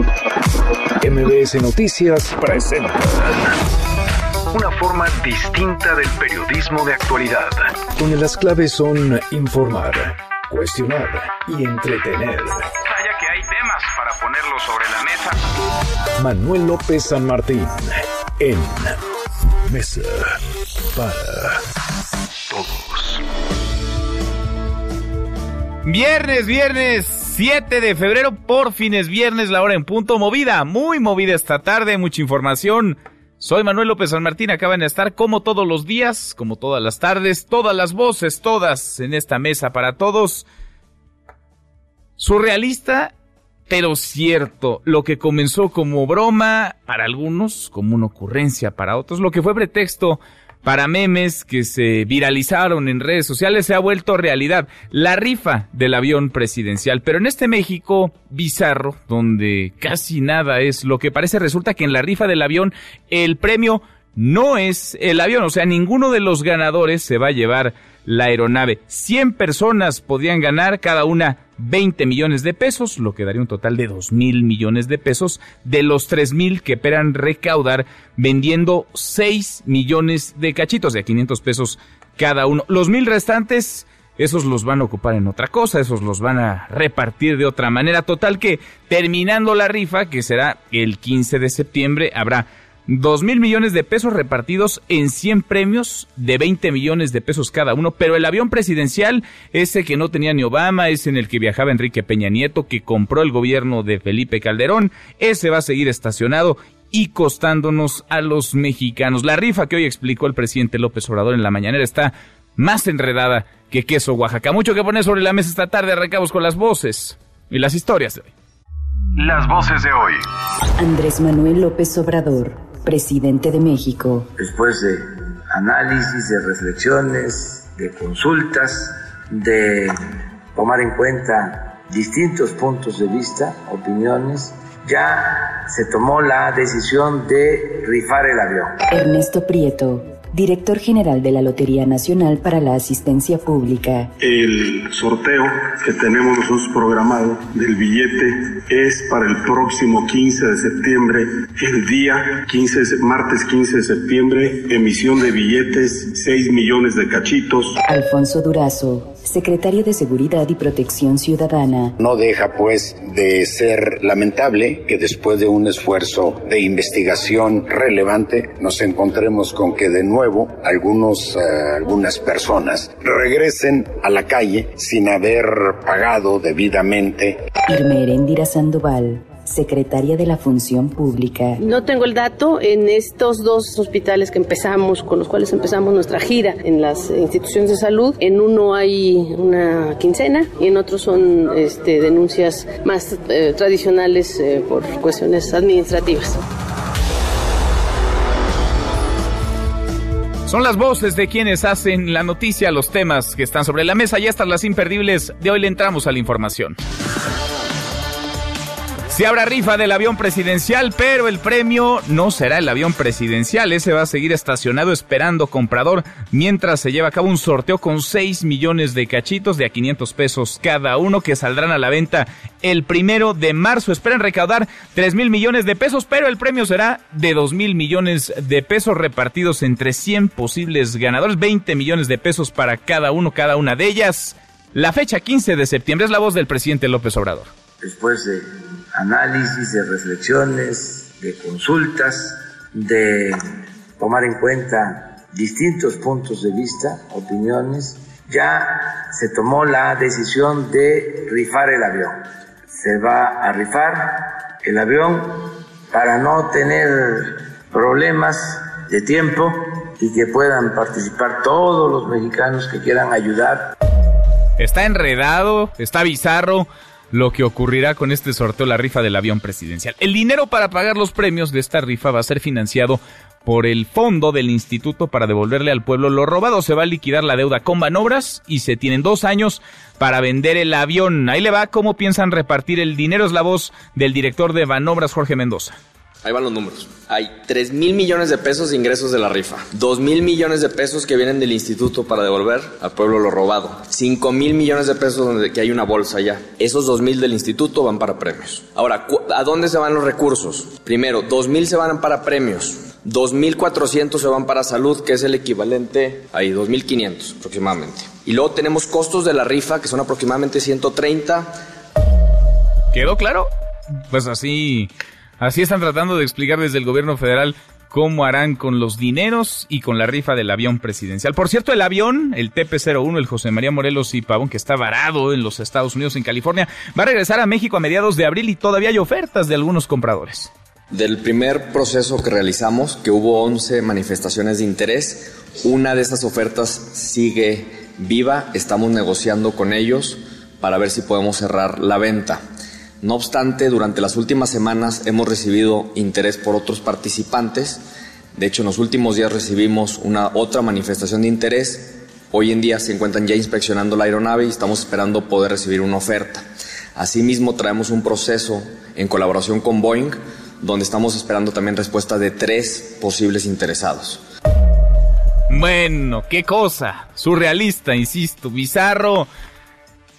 MBS Noticias presenta una forma distinta del periodismo de actualidad, donde las claves son informar, cuestionar y entretener. Vaya que hay temas para ponerlo sobre la mesa. Manuel López San Martín en Mesa para Todos. Viernes, viernes 7 de febrero, por fin es viernes, la hora en punto, movida, muy movida esta tarde, mucha información. Soy Manuel López San Martín, acaban de estar como todos los días, como todas las tardes, todas las voces, todas en esta mesa para todos. Surrealista, pero cierto, lo que comenzó como broma para algunos, como una ocurrencia para otros, lo que fue pretexto para memes que se viralizaron en redes sociales se ha vuelto realidad. La rifa del avión presidencial. Pero en este México bizarro, donde casi nada es lo que parece, resulta que en la rifa del avión el premio no es el avión. O sea, ninguno de los ganadores se va a llevar la aeronave. 100 personas podían ganar cada una 20 millones de pesos, lo que daría un total de 2 mil millones de pesos, de los 3 mil que esperan recaudar vendiendo 6 millones de cachitos de 500 pesos cada uno. Los mil restantes, esos los van a ocupar en otra cosa, esos los van a repartir de otra manera. Total que terminando la rifa, que será el 15 de septiembre, habrá Dos mil millones de pesos repartidos en 100 premios de 20 millones de pesos cada uno, pero el avión presidencial, ese que no tenía ni Obama, ese en el que viajaba Enrique Peña Nieto, que compró el gobierno de Felipe Calderón, ese va a seguir estacionado y costándonos a los mexicanos. La rifa que hoy explicó el presidente López Obrador en la mañanera está más enredada que queso Oaxaca. Mucho que poner sobre la mesa esta tarde, arrancamos con las voces y las historias de hoy. Las voces de hoy. Andrés Manuel López Obrador presidente de México. Después de análisis, de reflexiones, de consultas, de tomar en cuenta distintos puntos de vista, opiniones, ya se tomó la decisión de rifar el avión. Ernesto Prieto, director general de la Lotería Nacional para la Asistencia Pública. El sorteo que tenemos nosotros programado del billete es para el próximo 15 de septiembre, el día 15 martes 15 de septiembre, emisión de billetes, 6 millones de cachitos. Alfonso Durazo, secretario de Seguridad y Protección Ciudadana. No deja pues de ser lamentable que después de un esfuerzo de investigación relevante nos encontremos con que de nuevo algunos, eh, algunas personas regresen a la calle sin haber pagado debidamente. Irma Erendira Sandoval secretaria de la Función Pública. No tengo el dato en estos dos hospitales que empezamos, con los cuales empezamos nuestra gira en las instituciones de salud. En uno hay una quincena y en otro son este, denuncias más eh, tradicionales eh, por cuestiones administrativas. Son las voces de quienes hacen la noticia, los temas que están sobre la mesa y estas las imperdibles. De hoy le entramos a la información. Se habrá rifa del avión presidencial, pero el premio no será el avión presidencial. Ese va a seguir estacionado esperando comprador mientras se lleva a cabo un sorteo con 6 millones de cachitos de a 500 pesos cada uno que saldrán a la venta el primero de marzo. Esperan recaudar 3 mil millones de pesos, pero el premio será de 2 mil millones de pesos repartidos entre 100 posibles ganadores, 20 millones de pesos para cada uno, cada una de ellas. La fecha 15 de septiembre es la voz del presidente López Obrador. Después de análisis, de reflexiones, de consultas, de tomar en cuenta distintos puntos de vista, opiniones, ya se tomó la decisión de rifar el avión. Se va a rifar el avión para no tener problemas de tiempo y que puedan participar todos los mexicanos que quieran ayudar. Está enredado, está bizarro lo que ocurrirá con este sorteo, la rifa del avión presidencial. El dinero para pagar los premios de esta rifa va a ser financiado por el fondo del instituto para devolverle al pueblo lo robado. Se va a liquidar la deuda con Banobras y se tienen dos años para vender el avión. Ahí le va cómo piensan repartir el dinero. Es la voz del director de Banobras, Jorge Mendoza. Ahí van los números. Hay 3 mil millones de pesos de ingresos de la rifa, 2 mil millones de pesos que vienen del instituto para devolver al pueblo lo robado, 5 mil millones de pesos donde que hay una bolsa ya. Esos 2 mil del instituto van para premios. Ahora, ¿a dónde se van los recursos? Primero, 2 mil se van para premios, 2.400 se van para salud, que es el equivalente a 2.500 aproximadamente. Y luego tenemos costos de la rifa, que son aproximadamente 130. ¿Quedó claro? Pues así Así están tratando de explicar desde el gobierno federal cómo harán con los dineros y con la rifa del avión presidencial. Por cierto, el avión, el TP-01, el José María Morelos y Pavón, que está varado en los Estados Unidos, en California, va a regresar a México a mediados de abril y todavía hay ofertas de algunos compradores. Del primer proceso que realizamos, que hubo 11 manifestaciones de interés, una de esas ofertas sigue viva, estamos negociando con ellos para ver si podemos cerrar la venta. No obstante, durante las últimas semanas hemos recibido interés por otros participantes. De hecho, en los últimos días recibimos una otra manifestación de interés. Hoy en día se encuentran ya inspeccionando la aeronave y estamos esperando poder recibir una oferta. Asimismo, traemos un proceso en colaboración con Boeing, donde estamos esperando también respuesta de tres posibles interesados. Bueno, qué cosa. Surrealista, insisto, bizarro.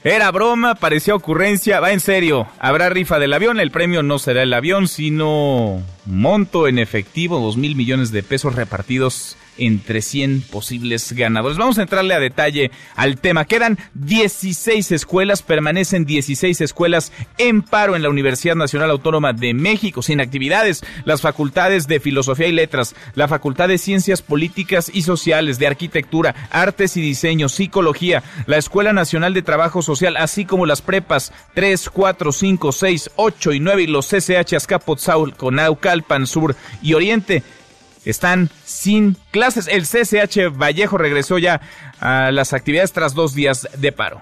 Era broma, parecía ocurrencia, va en serio. Habrá rifa del avión, el premio no será el avión, sino monto en efectivo, dos mil millones de pesos repartidos entre 100 posibles ganadores. Vamos a entrarle a detalle al tema. Quedan 16 escuelas, permanecen 16 escuelas en paro en la Universidad Nacional Autónoma de México, sin actividades. Las facultades de Filosofía y Letras, la Facultad de Ciencias Políticas y Sociales, de Arquitectura, Artes y Diseño, Psicología, la Escuela Nacional de Trabajo Social, así como las prepas 3, 4, 5, 6, 8 y 9 y los CCH Azcapotzalco, Conaucalpan Sur y Oriente están sin clases. El CCH Vallejo regresó ya a las actividades tras dos días de paro.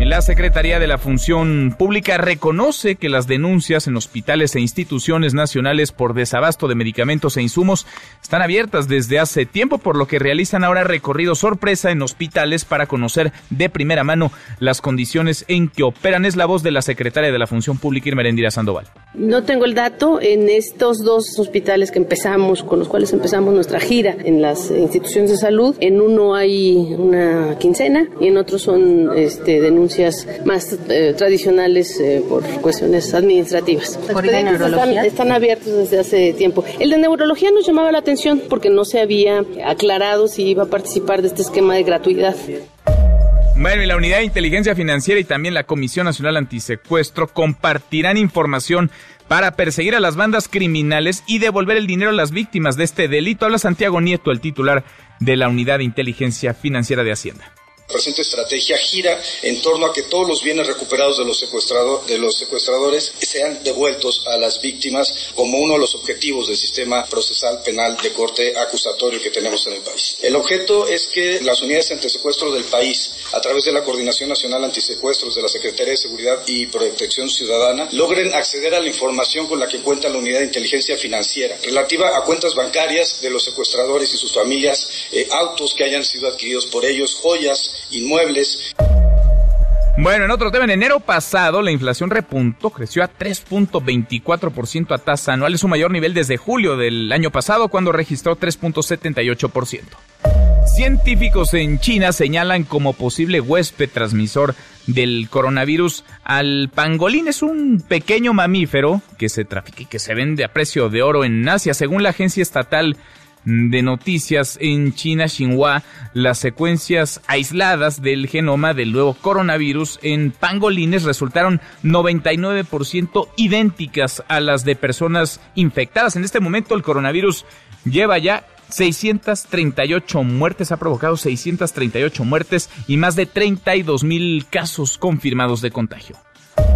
La Secretaría de la Función Pública reconoce que las denuncias en hospitales e instituciones nacionales por desabasto de medicamentos e insumos están abiertas desde hace tiempo, por lo que realizan ahora recorrido sorpresa en hospitales para conocer de primera mano las condiciones en que operan. Es la voz de la Secretaria de la Función Pública, Irmerendira Sandoval. No tengo el dato. En estos dos hospitales que empezamos, con los cuales empezamos nuestra gira en las instituciones de salud, en uno hay una quincena y en otro son este, denuncias más eh, tradicionales eh, por cuestiones administrativas. ¿Por están, están abiertos desde hace tiempo. El de neurología nos llamaba la atención porque no se había aclarado si iba a participar de este esquema de gratuidad. Bueno, y la Unidad de Inteligencia Financiera y también la Comisión Nacional Antisecuestro compartirán información para perseguir a las bandas criminales y devolver el dinero a las víctimas de este delito. Habla Santiago Nieto, el titular de la Unidad de Inteligencia Financiera de Hacienda presente estrategia gira en torno a que todos los bienes recuperados de los, de los secuestradores sean devueltos a las víctimas como uno de los objetivos del sistema procesal penal de corte acusatorio que tenemos en el país. El objeto es que las unidades antisecuestros del país, a través de la Coordinación Nacional Antisecuestros de la Secretaría de Seguridad y Protección Ciudadana, logren acceder a la información con la que cuenta la Unidad de Inteligencia Financiera relativa a cuentas bancarias de los secuestradores y sus familias, eh, autos que hayan sido adquiridos por ellos, joyas, inmuebles. Bueno, en otro tema, en enero pasado la inflación repuntó, creció a 3.24% a tasa anual, es su mayor nivel desde julio del año pasado cuando registró 3.78%. Científicos en China señalan como posible huésped transmisor del coronavirus al pangolín. Es un pequeño mamífero que se trafica y que se vende a precio de oro en Asia. Según la agencia estatal de noticias en China, Xinhua, las secuencias aisladas del genoma del nuevo coronavirus en pangolines resultaron 99% idénticas a las de personas infectadas. En este momento el coronavirus lleva ya 638 muertes, ha provocado 638 muertes y más de 32 mil casos confirmados de contagio.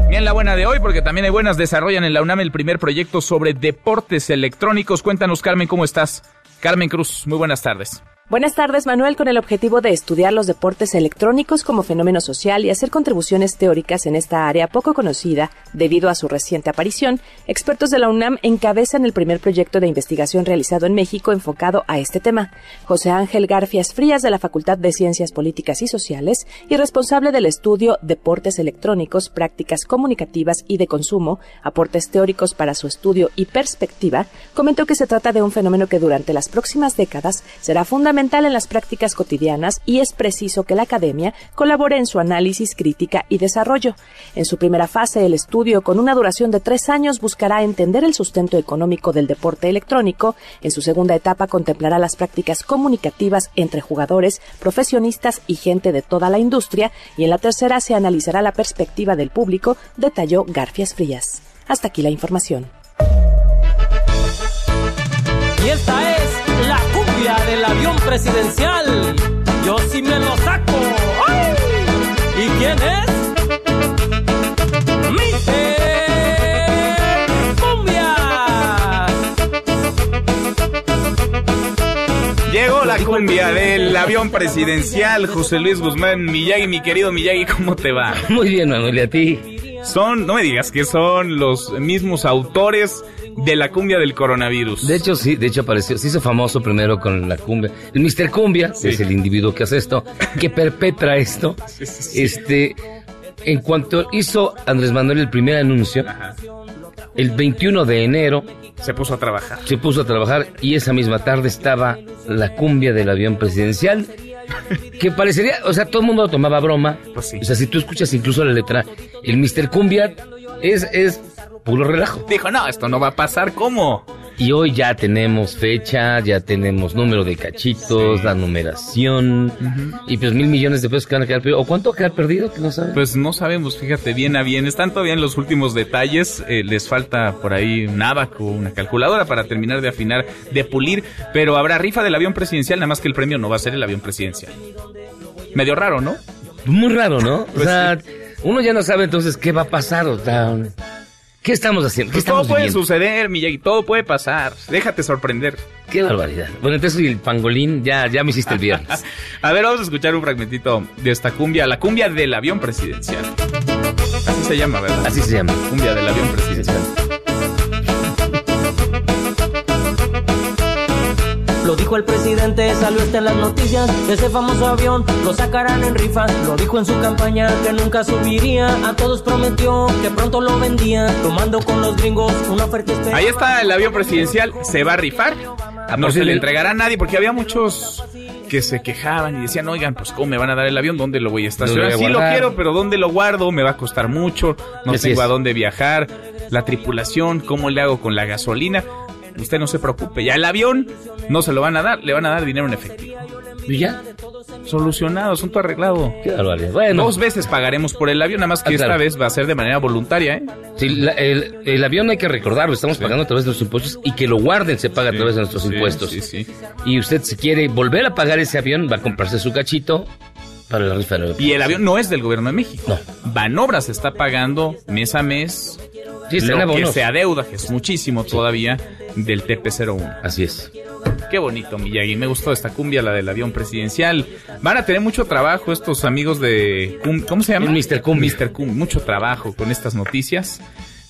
Bien, la buena de hoy, porque también hay buenas, desarrollan en la UNAM el primer proyecto sobre deportes electrónicos. Cuéntanos, Carmen, ¿cómo estás? Carmen Cruz, muy buenas tardes. Buenas tardes, Manuel. Con el objetivo de estudiar los deportes electrónicos como fenómeno social y hacer contribuciones teóricas en esta área poco conocida debido a su reciente aparición, expertos de la UNAM encabezan el primer proyecto de investigación realizado en México enfocado a este tema. José Ángel Garfias Frías de la Facultad de Ciencias Políticas y Sociales y responsable del estudio Deportes electrónicos, prácticas comunicativas y de consumo, aportes teóricos para su estudio y perspectiva, comentó que se trata de un fenómeno que durante las próximas décadas será fundamental en las prácticas cotidianas y es preciso que la academia colabore en su análisis, crítica y desarrollo. En su primera fase, el estudio, con una duración de tres años, buscará entender el sustento económico del deporte electrónico. En su segunda etapa, contemplará las prácticas comunicativas entre jugadores, profesionistas y gente de toda la industria. Y en la tercera, se analizará la perspectiva del público, detalló Garfias Frías. Hasta aquí la información. Y esta es del avión presidencial. Yo sí me lo saco. ¡Ay! ¿Y quién es? Cumbia. Llegó la cumbia del avión presidencial, José Luis Guzmán Miyagi, mi querido Miyagi, ¿cómo te va? Muy bien, Manuel, ¿y a ti? Son, no me digas que son los mismos autores de la cumbia del coronavirus. De hecho, sí, de hecho apareció, se hizo famoso primero con la cumbia. El Mr. Cumbia, Sí. es el individuo que hace esto, que perpetra esto. Sí, sí, sí. Este, en cuanto hizo Andrés Manuel el primer anuncio, el 21 de enero Se puso a trabajar. se puso a trabajar y esa misma tarde estaba la cumbia del avión presidencial. Que parecería, o sea, todo el mundo lo tomaba broma. Pues sí. O sea, si tú escuchas incluso la letra, el Mr. Cumbia es, es puro relajo. Dijo, no, esto no va a pasar, ¿cómo? Y hoy ya tenemos fecha, ya tenemos número de cachitos, Sí. la numeración, y pues mil millones de pesos que van a quedar perdidos. ¿O cuánto queda perdido? Que no saben. Pues no sabemos, fíjate, bien a bien. Están todavía en los últimos detalles. eh, les falta por ahí un abaco, una calculadora para terminar de afinar, de pulir. Pero habrá rifa del avión presidencial, nada más que el premio no va a ser el avión presidencial. Medio raro, ¿no? Muy raro, ¿no? O Pues sea, uno ya no sabe entonces qué va a pasar. O sea, ¿qué estamos haciendo? ¿Qué Pues todo estamos puede viviendo? suceder, Miyagi, todo puede pasar. Déjate sorprender. Qué barbaridad. Bueno, entonces el pangolín ya, ya me hiciste el viernes. A ver, vamos a escuchar un fragmentito de esta cumbia, la cumbia del avión presidencial. Así se llama, ¿verdad? Así se llama. Cumbia del avión presidencial. Lo dijo el presidente, salió hasta en las noticias. Ese famoso avión lo sacarán en rifa. Lo dijo en su campaña que nunca subiría. A todos prometió que pronto lo vendía. Tomando con los gringos una oferta especial. Ahí está el avión presidencial, se va a rifar. No partir se le entregará a nadie porque había muchos que se quejaban y decían, oigan, pues ¿cómo me van a dar el avión? ¿Dónde lo voy a estacionar? Lo voy a Sí lo quiero, pero ¿dónde lo guardo? Me va a costar mucho, no Así tengo es. a dónde viajar, la tripulación, ¿cómo le hago con la gasolina? Usted no se preocupe, ya el avión no se lo van a dar, le van a dar dinero en efectivo. ¿Y ya? Solucionado, asunto arreglado. Qué barbaridad. Bueno, Dos veces pagaremos por el avión, nada más que Ah, esta vez va a ser de manera voluntaria, ¿eh? sí, la- el, el avión hay que recordarlo, estamos pagando a través de los impuestos y que lo guarden se paga a través de nuestros impuestos. Y usted si quiere volver a pagar ese avión, va a comprarse su cachito para Y el avión no es del gobierno de México. No. Banobras está pagando mes a mes Sí, lo que se adeuda, que es muchísimo todavía, del TP01. Así es. Qué bonito, Miyagi. Me gustó esta cumbia, la del avión presidencial. Van a tener mucho trabajo estos amigos de... ¿Cómo se llama? El Mr. Cumbia. Mr. Cumbia. Mucho trabajo con estas noticias.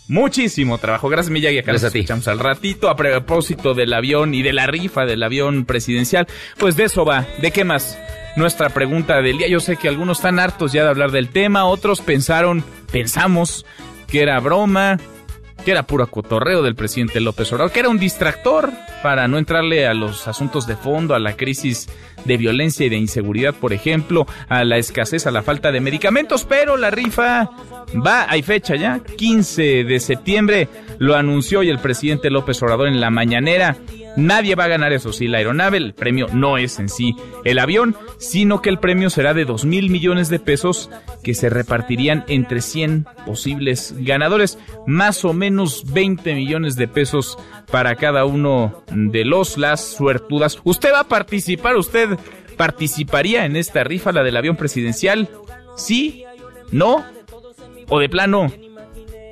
Muchísimo trabajo. Gracias, Miyagi. Acá nos Gracias a ti. escuchamos al ratito. A propósito del avión y de la rifa del avión presidencial. Pues de eso va. ¿De qué más? Nuestra pregunta del día. Yo sé que algunos están hartos ya de hablar del tema. Otros pensaron, pensamos que era broma, que era puro cotorreo del presidente López Obrador, que era un distractor para no entrarle a los asuntos de fondo, a la crisis de violencia y de inseguridad, por ejemplo, a la escasez, a la falta de medicamentos, pero la rifa va, hay fecha ya, 15 de septiembre, lo anunció y el presidente López Obrador en la mañanera. Nadie va a ganar eso, sí, la aeronave, el premio no es en sí el avión, sino que el premio será de 2 mil millones de pesos que se repartirían entre 100 posibles ganadores, más o menos 20 millones de pesos para cada uno de los, las suertudas. ¿Usted va a participar? ¿Usted participaría en esta rifa, la del avión presidencial? ¿Sí? ¿No? ¿O de plano?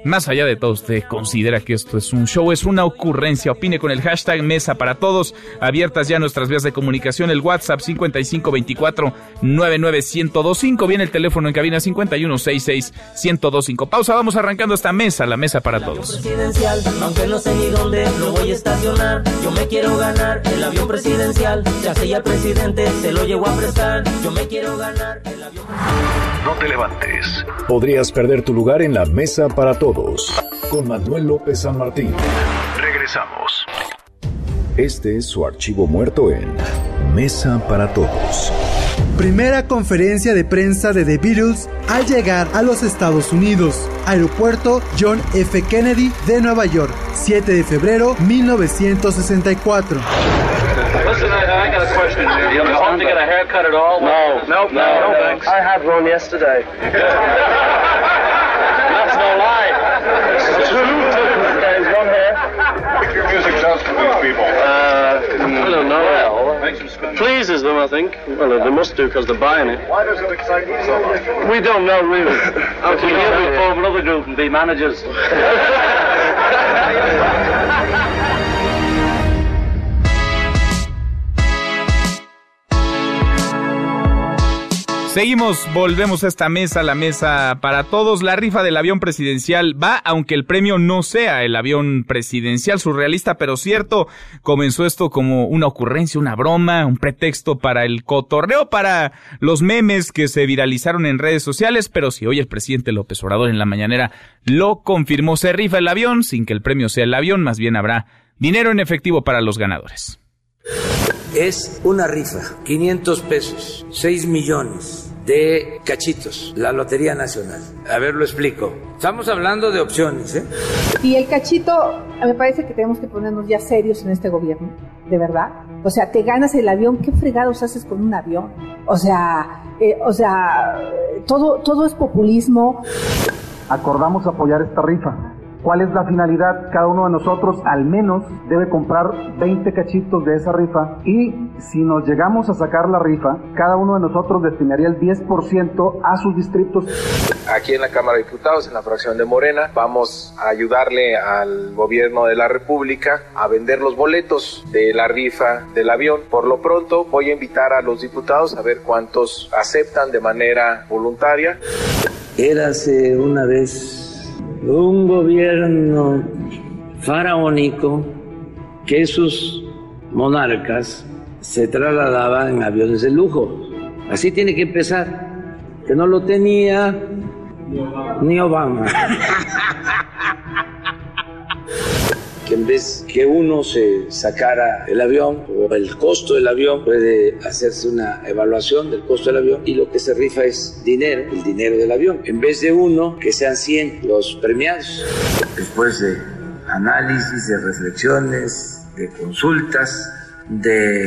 Más allá de todo, usted considera que esto es un show, es una ocurrencia. Opine con el hashtag Mesa para Todos. Abiertas ya nuestras vías de comunicación, el WhatsApp 5524-99125. Viene el teléfono en cabina 5166-1025. Pausa, vamos arrancando esta mesa, la Mesa para Todos. Presidencial, aunque no sé ni dónde lo voy a estacionar. Yo me quiero ganar el avión presidencial. Ya sé ya el presidente se lo llevo a prestar. Yo me quiero ganar el avión No te levantes. Podrías perder tu lugar en la Mesa para Todos con Manuel López San Martín. Regresamos. Este es su archivo muerto en Mesa para Todos. Primera conferencia de prensa de The Beatles al llegar a los Estados Unidos. Aeropuerto John F. Kennedy de Nueva York, 7 de febrero 1964. Listen, I, I got a question. Do you want to get a haircut at all? No. No, no, no, thanks. I had one yesterday. people. Uh, I don't know. Well, pleases them, I think. Well, they must do because they're buying it. Why does it excite you so much? We don't know, really. Until you form another group and be managers. Seguimos, volvemos a esta mesa, la mesa para todos. La rifa del avión presidencial va, aunque el premio no sea el avión presidencial, surrealista, pero cierto. Comenzó esto como una ocurrencia, una broma, un pretexto para el cotorreo, para los memes que se viralizaron en redes sociales. Pero si hoy el presidente López Obrador en la mañanera lo confirmó, se rifa el avión, sin que el premio sea el avión, más bien habrá dinero en efectivo para los ganadores. Es una rifa, 500 pesos, 6 millones de cachitos, la Lotería Nacional. A ver, lo explico. Estamos hablando de opciones, ¿eh? Y el cachito, me parece que tenemos que ponernos ya serios en este gobierno, de verdad. O sea, te ganas el avión, ¿qué fregados haces con un avión? O sea, eh, o sea, todo, todo es populismo. Acordamos apoyar esta rifa. ¿Cuál es la finalidad? Cada uno de nosotros al menos debe comprar 20 cachitos de esa rifa y si nos llegamos a sacar la rifa, cada uno de nosotros destinaría el 10% a sus distritos. Aquí en la Cámara de Diputados, en la fracción de Morena, vamos a ayudarle al gobierno de la República a vender los boletos de la rifa del avión. Por lo pronto voy a invitar a los diputados a ver cuántos aceptan de manera voluntaria. Érase una vez un gobierno faraónico que sus monarcas se trasladaban en aviones de lujo. Así tiene que empezar, que no lo tenía ni Obama. que en vez que uno se sacara el avión o el costo del avión, puede hacerse una evaluación del costo del avión y lo que se rifa es dinero, el dinero del avión. En vez de uno, que sean 100 los premiados. Después de análisis, de reflexiones, de consultas, de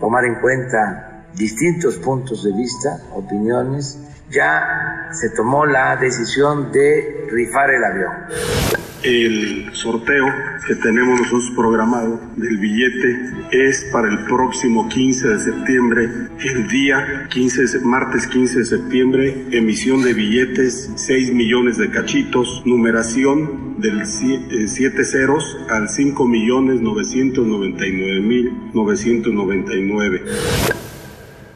tomar en cuenta distintos puntos de vista, opiniones, ya se tomó la decisión de rifar el avión. El sorteo que tenemos nosotros programado del billete es para el próximo 15 de septiembre, el día 15 martes 15 de septiembre, emisión de billetes 6 millones de cachitos, numeración del 7 ceros al 5 millones 999 mil 999.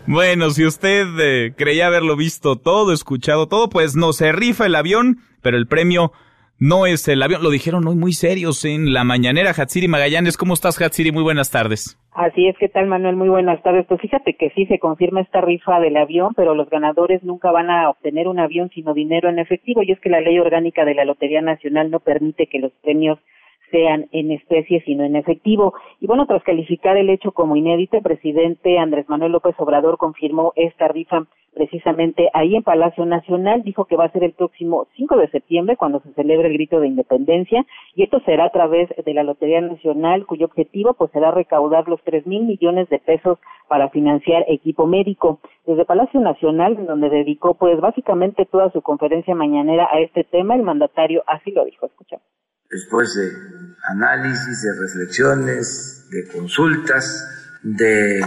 Bueno, si usted eh, creía haberlo visto todo, escuchado todo, pues no se rifa el avión, pero el premio no es el avión. Lo dijeron hoy muy serios en la mañanera. Hatsiri Magallanes, ¿cómo estás, Hatsiri? Muy buenas tardes. Así es, ¿qué tal, Manuel? Muy buenas tardes. Pues fíjate que sí se confirma esta rifa del avión, pero los ganadores nunca van a obtener un avión sino dinero en efectivo. Y es que la ley orgánica de la Lotería Nacional no permite que los premios sean en especie sino en efectivo. Y bueno, tras calificar el hecho como inédito, el presidente Andrés Manuel López Obrador confirmó esta rifa precisamente ahí en Palacio Nacional, dijo que va a ser el próximo 5 de septiembre cuando se celebre el grito de independencia y esto será a través de la Lotería Nacional cuyo objetivo pues será recaudar los tres mil millones de pesos para financiar equipo médico. Desde Palacio Nacional, donde dedicó pues básicamente toda su conferencia mañanera a este tema, el mandatario así lo dijo. Escuchamos después de análisis, de reflexiones, de consultas, de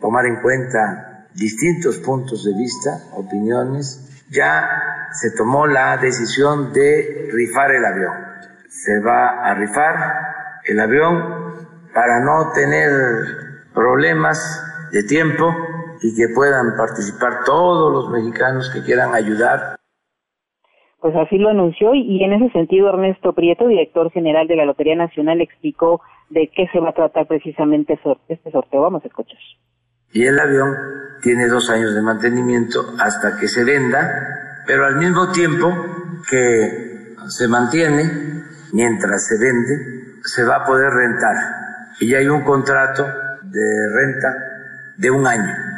tomar en cuenta distintos puntos de vista, opiniones, ya se tomó la decisión de rifar el avión. Se va a rifar el avión para no tener problemas de tiempo y que puedan participar todos los mexicanos que quieran ayudar. Pues así lo anunció y, en ese sentido Ernesto Prieto, director general de la Lotería Nacional, explicó de qué se va a tratar precisamente este sorteo. Vamos a escuchar. Y el avión tiene dos años de mantenimiento hasta que se venda, pero al mismo tiempo que se mantiene, mientras se vende, se va a poder rentar. Y ya hay un contrato de renta de un año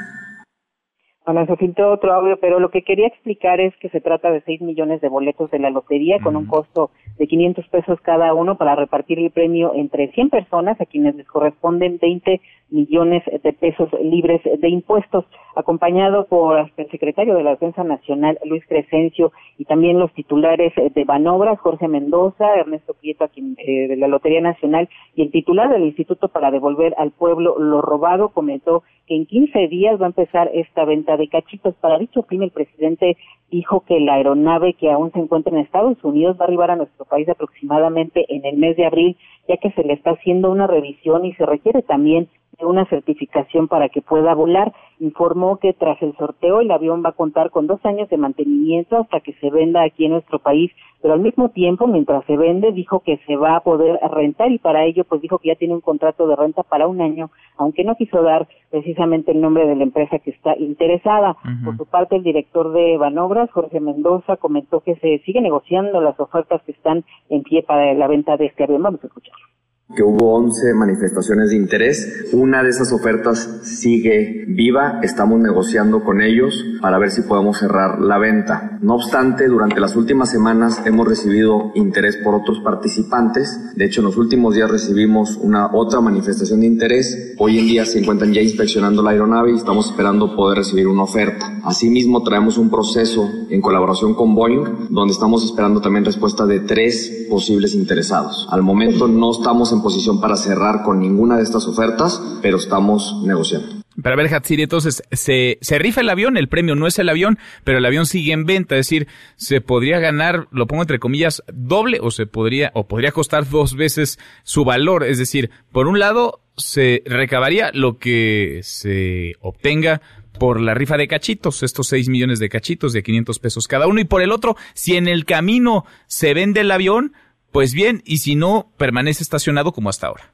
bueno, se filtró otro audio, pero lo que quería explicar es que se trata de 6 millones de boletos de la lotería con un costo de 500 pesos cada uno para repartir el premio entre 100 personas a quienes les corresponden 20 millones de pesos libres de impuestos, acompañado por el secretario de la Defensa Nacional, Luis Crescencio, y también los titulares de Banobras, Jorge Mendoza, Ernesto Prieto, eh, de la Lotería Nacional, y el titular del Instituto para devolver al pueblo lo robado, comentó en 15 días va a empezar esta venta de cachitos. Para dicho fin, el presidente dijo que la aeronave que aún se encuentra en Estados Unidos va a arribar a nuestro país aproximadamente en el mes de abril, ya que se le está haciendo una revisión y se requiere también de una certificación para que pueda volar. Informó que tras el sorteo el avión va a contar con dos años de mantenimiento hasta que se venda aquí en nuestro país, pero al mismo tiempo, mientras se vende, dijo que se va a poder rentar y para ello pues dijo que ya tiene un contrato de renta para un año, aunque no quiso dar precisamente el nombre de la empresa que está interesada. Por su parte, el director de Banobras, Jorge Mendoza, comentó que se sigue negociando las ofertas que están en pie para la venta de este avión. Vamos a escucharlo que hubo 11 manifestaciones de interés. Una de esas ofertas sigue viva, estamos negociando con ellos para ver si podemos cerrar la venta. No obstante, durante las últimas semanas hemos recibido interés por otros participantes. De hecho, en los últimos días recibimos una otra manifestación de interés. Hoy en día se encuentran ya inspeccionando la aeronave y estamos esperando poder recibir una oferta. Asimismo, traemos un proceso en colaboración con Boeing, donde estamos esperando también respuesta de tres posibles interesados. Al momento no estamos en posición para cerrar con ninguna de estas ofertas, pero estamos negociando. Para ver, Hatsiri, entonces, se, rifa el avión, el premio no es el avión, pero el avión sigue en venta, es decir, se podría ganar, lo pongo entre comillas, doble o se podría, o podría costar dos veces su valor, es decir, por un lado, se recabaría lo que se obtenga por la rifa de cachitos, estos 6 millones de cachitos de 500 pesos cada uno, y por el otro, si en el camino se vende el avión, pues bien, y si no, permanece estacionado como hasta ahora.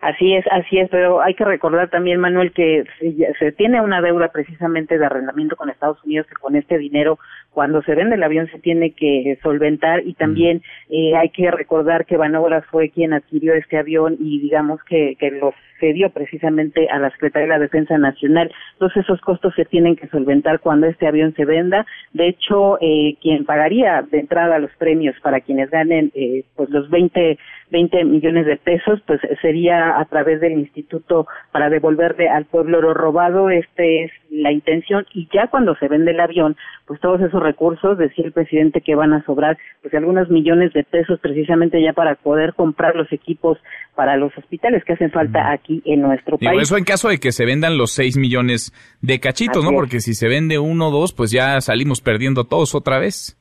Así es, así es, pero hay que recordar también, Manuel, que se tiene una deuda precisamente de arrendamiento con Estados Unidos, que con este dinero, cuando se vende el avión, se tiene que solventar y también eh, hay que recordar que Banobras fue quien adquirió este avión y digamos que, que los cedió precisamente a la Secretaría de la Defensa Nacional. Entonces esos costos se tienen que solventar cuando este avión se venda. De hecho, eh, quien pagaría de entrada los premios para quienes ganen eh, pues los 20, 20 millones de pesos, pues sería a través del Instituto para devolverle al pueblo lo robado. Este es la intención y ya cuando se vende el avión, pues todos esos recursos, decía el presidente que van a sobrar, pues algunos millones de pesos precisamente ya para poder comprar los equipos para los hospitales que hacen falta aquí en nuestro país. Eso en caso de que se vendan los 6 millones de cachitos, ¿no? Porque si se vende uno o dos, pues ya salimos perdiendo todos otra vez.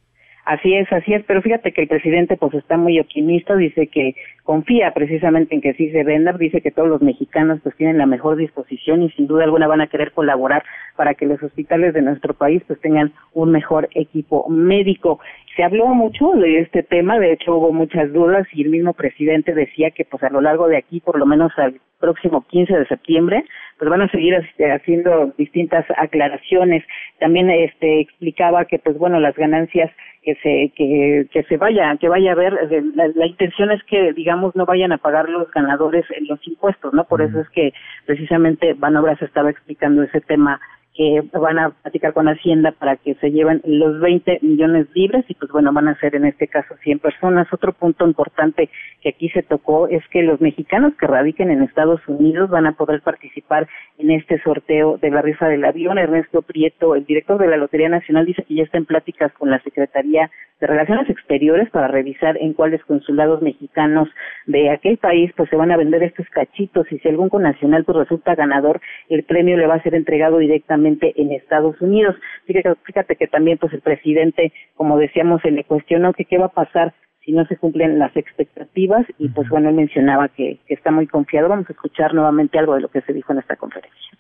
Así es, así es, pero fíjate que el presidente pues está muy optimista, dice que confía precisamente en que sí se venda, dice que todos los mexicanos pues tienen la mejor disposición y sin duda alguna van a querer colaborar para que los hospitales de nuestro país pues tengan un mejor equipo médico. Se habló mucho de este tema, de hecho hubo muchas dudas y el mismo presidente decía que pues a lo largo de aquí, por lo menos al próximo 15 de septiembre, pues van a seguir haciendo distintas aclaraciones. También este explicaba que pues bueno, las ganancias que se que, que se vaya que vaya a ver eh, la, intención es que digamos no vayan a pagar los ganadores en los impuestos no por eso es que precisamente Banobras estaba explicando ese tema que van a platicar con Hacienda para que se lleven los 20 millones libres y pues bueno, van a ser en este caso 100 personas. Otro punto importante que aquí se tocó es que los mexicanos que radiquen en Estados Unidos van a poder participar en este sorteo de la rifa del avión. Ernesto Prieto, el director de la Lotería Nacional, dice que ya está en pláticas con la Secretaría de Relaciones Exteriores para revisar en cuáles consulados mexicanos de aquel país pues se van a vender estos cachitos y si algún connacional pues resulta ganador, el premio le va a ser entregado directamente en Estados Unidos. Fíjate, fíjate que también pues el presidente, como decíamos, se le cuestionó que qué va a pasar si no se cumplen las expectativas y pues bueno, él mencionaba que, que está muy confiado. Vamos a escuchar nuevamente algo de lo que se dijo en esta conferencia.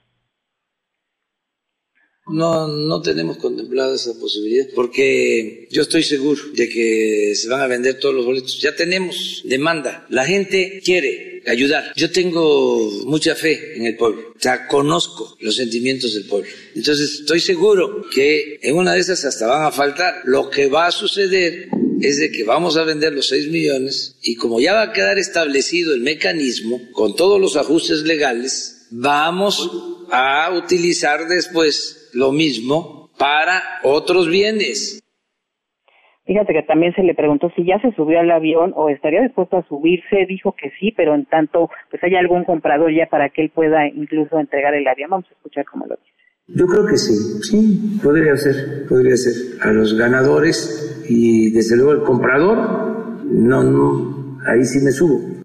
No, no tenemos contemplada esa posibilidad porque yo estoy seguro de que se van a vender todos los boletos. Ya tenemos demanda. La gente quiere ayudar. Yo tengo mucha fe en el pueblo. O conozco los sentimientos del pueblo. Entonces estoy seguro que en una de esas hasta van a faltar. Lo que va a suceder es de que vamos a vender los 6 millones y como ya va a quedar establecido el mecanismo con todos los ajustes legales, vamos a utilizar después lo mismo para otros bienes. Fíjate que también se le preguntó si ya se subió al avión o estaría dispuesto a subirse. Dijo que sí, pero en tanto pues haya algún comprador ya para que él pueda incluso entregar el avión. Vamos a escuchar cómo lo dice. Yo creo que sí, sí, podría ser, podría ser. A los ganadores y desde luego el comprador, no, no, ahí sí me subo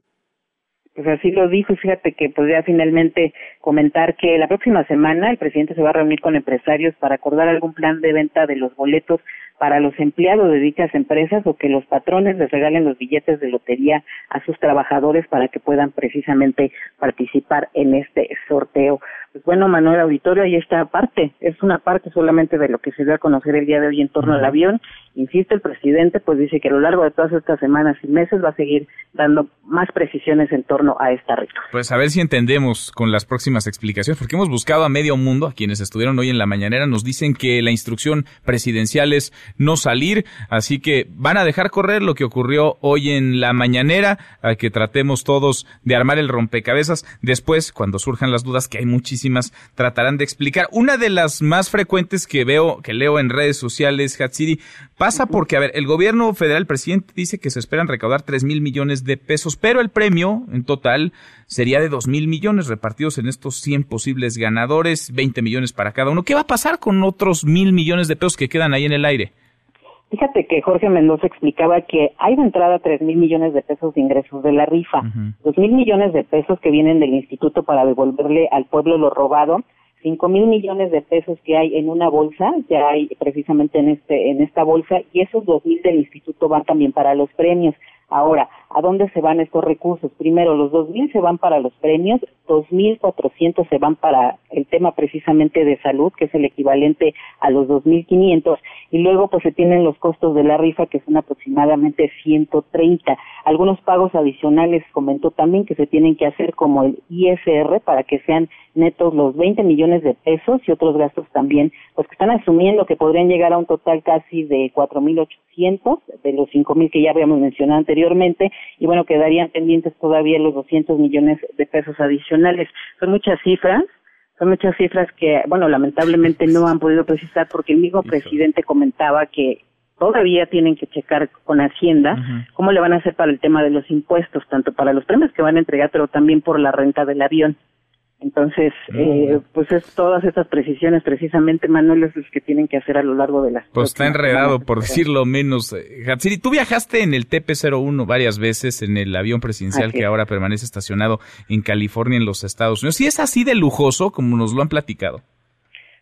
pues así lo dijo y fíjate que podría finalmente comentar que la próxima semana el presidente se va a reunir con empresarios para acordar algún plan de venta de los boletos para los empleados de dichas empresas o que los patrones les regalen los billetes de lotería a sus trabajadores para que puedan precisamente participar en este sorteo. Pues bueno, Manuel Auditorio, ahí está parte, es una parte solamente de lo que se dio a conocer el día de hoy en torno al avión. Insiste el presidente, pues dice que a lo largo de todas estas semanas y meses va a seguir dando más precisiones en torno a esta rito. Pues a ver si entendemos con las próximas explicaciones, porque hemos buscado a medio mundo, a quienes estuvieron hoy en la mañanera, nos dicen que la instrucción presidencial es no salir, así que van a dejar correr lo que ocurrió hoy en la mañanera, a que tratemos todos de armar el rompecabezas. Después, cuando surjan las dudas, que hay muchísimas, tratarán de explicar. Una de las más frecuentes que veo, que leo en redes sociales, Hatsiri, pasa porque, a ver, el gobierno federal, el presidente dice que se esperan recaudar tres mil millones de pesos, pero el premio en total sería de dos mil millones repartidos en estos 100 posibles ganadores, 20 millones para cada uno. ¿Qué va a pasar con otros mil millones de pesos que quedan ahí en el aire? Fíjate que Jorge Mendoza explicaba que hay de entrada tres mil millones de pesos de ingresos de la rifa, dos mil millones de pesos que vienen del instituto para devolverle al pueblo lo robado, cinco mil millones de pesos que hay en una bolsa, ya hay precisamente en este en esta bolsa y esos dos mil del instituto van también para los premios. Ahora, ¿a dónde se van estos recursos? Primero, los 2.000 se van para los premios, 2.400 se van para el tema precisamente de salud, que es el equivalente a los 2.500, y luego pues se tienen los costos de la rifa, que son aproximadamente 130. Algunos pagos adicionales comentó también que se tienen que hacer como el ISR para que sean netos los 20 millones de pesos y otros gastos también, pues que están asumiendo que podrían llegar a un total casi de 4.800 de los 5.000 que ya habíamos mencionado anteriormente y bueno, quedarían pendientes todavía los 200 millones de pesos adicionales. Son muchas cifras, son muchas cifras que, bueno, lamentablemente no han podido precisar porque el mismo presidente comentaba que todavía tienen que checar con Hacienda cómo le van a hacer para el tema de los impuestos, tanto para los premios que van a entregar, pero también por la renta del avión. Entonces, eh, pues es todas estas precisiones, precisamente, Manuel, es que tienen que hacer a lo largo de las. Pues está enredado, por decirlo menos. Eh, Hatsiri, tú viajaste en el TP-01 varias veces, en el avión presidencial que ahora permanece estacionado en California, en los Estados Unidos. ¿Sí es así de lujoso como nos lo han platicado?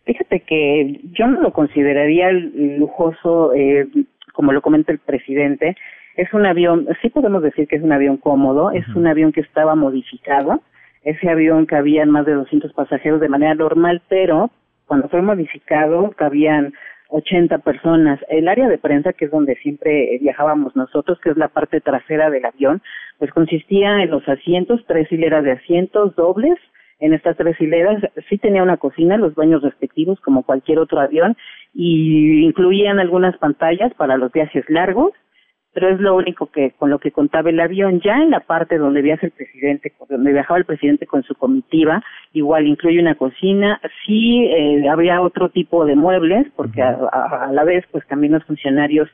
Fíjate que yo no lo consideraría lujoso, eh, como lo comenta el presidente. Es un avión, sí podemos decir que es un avión cómodo, es un avión que estaba modificado ese avión cabían más de 200 pasajeros de manera normal, pero cuando fue modificado cabían 80 personas. El área de prensa, que es donde siempre viajábamos nosotros, que es la parte trasera del avión, pues consistía en los asientos, tres hileras de asientos dobles. En estas tres hileras sí tenía una cocina, los baños respectivos, como cualquier otro avión, y incluían algunas pantallas para los viajes largos pero es lo único que con lo que contaba el avión. Ya en la parte donde viaja el presidente, donde viajaba el presidente con su comitiva, igual incluye una cocina, sí eh, había otro tipo de muebles, porque a, la vez pues también los funcionarios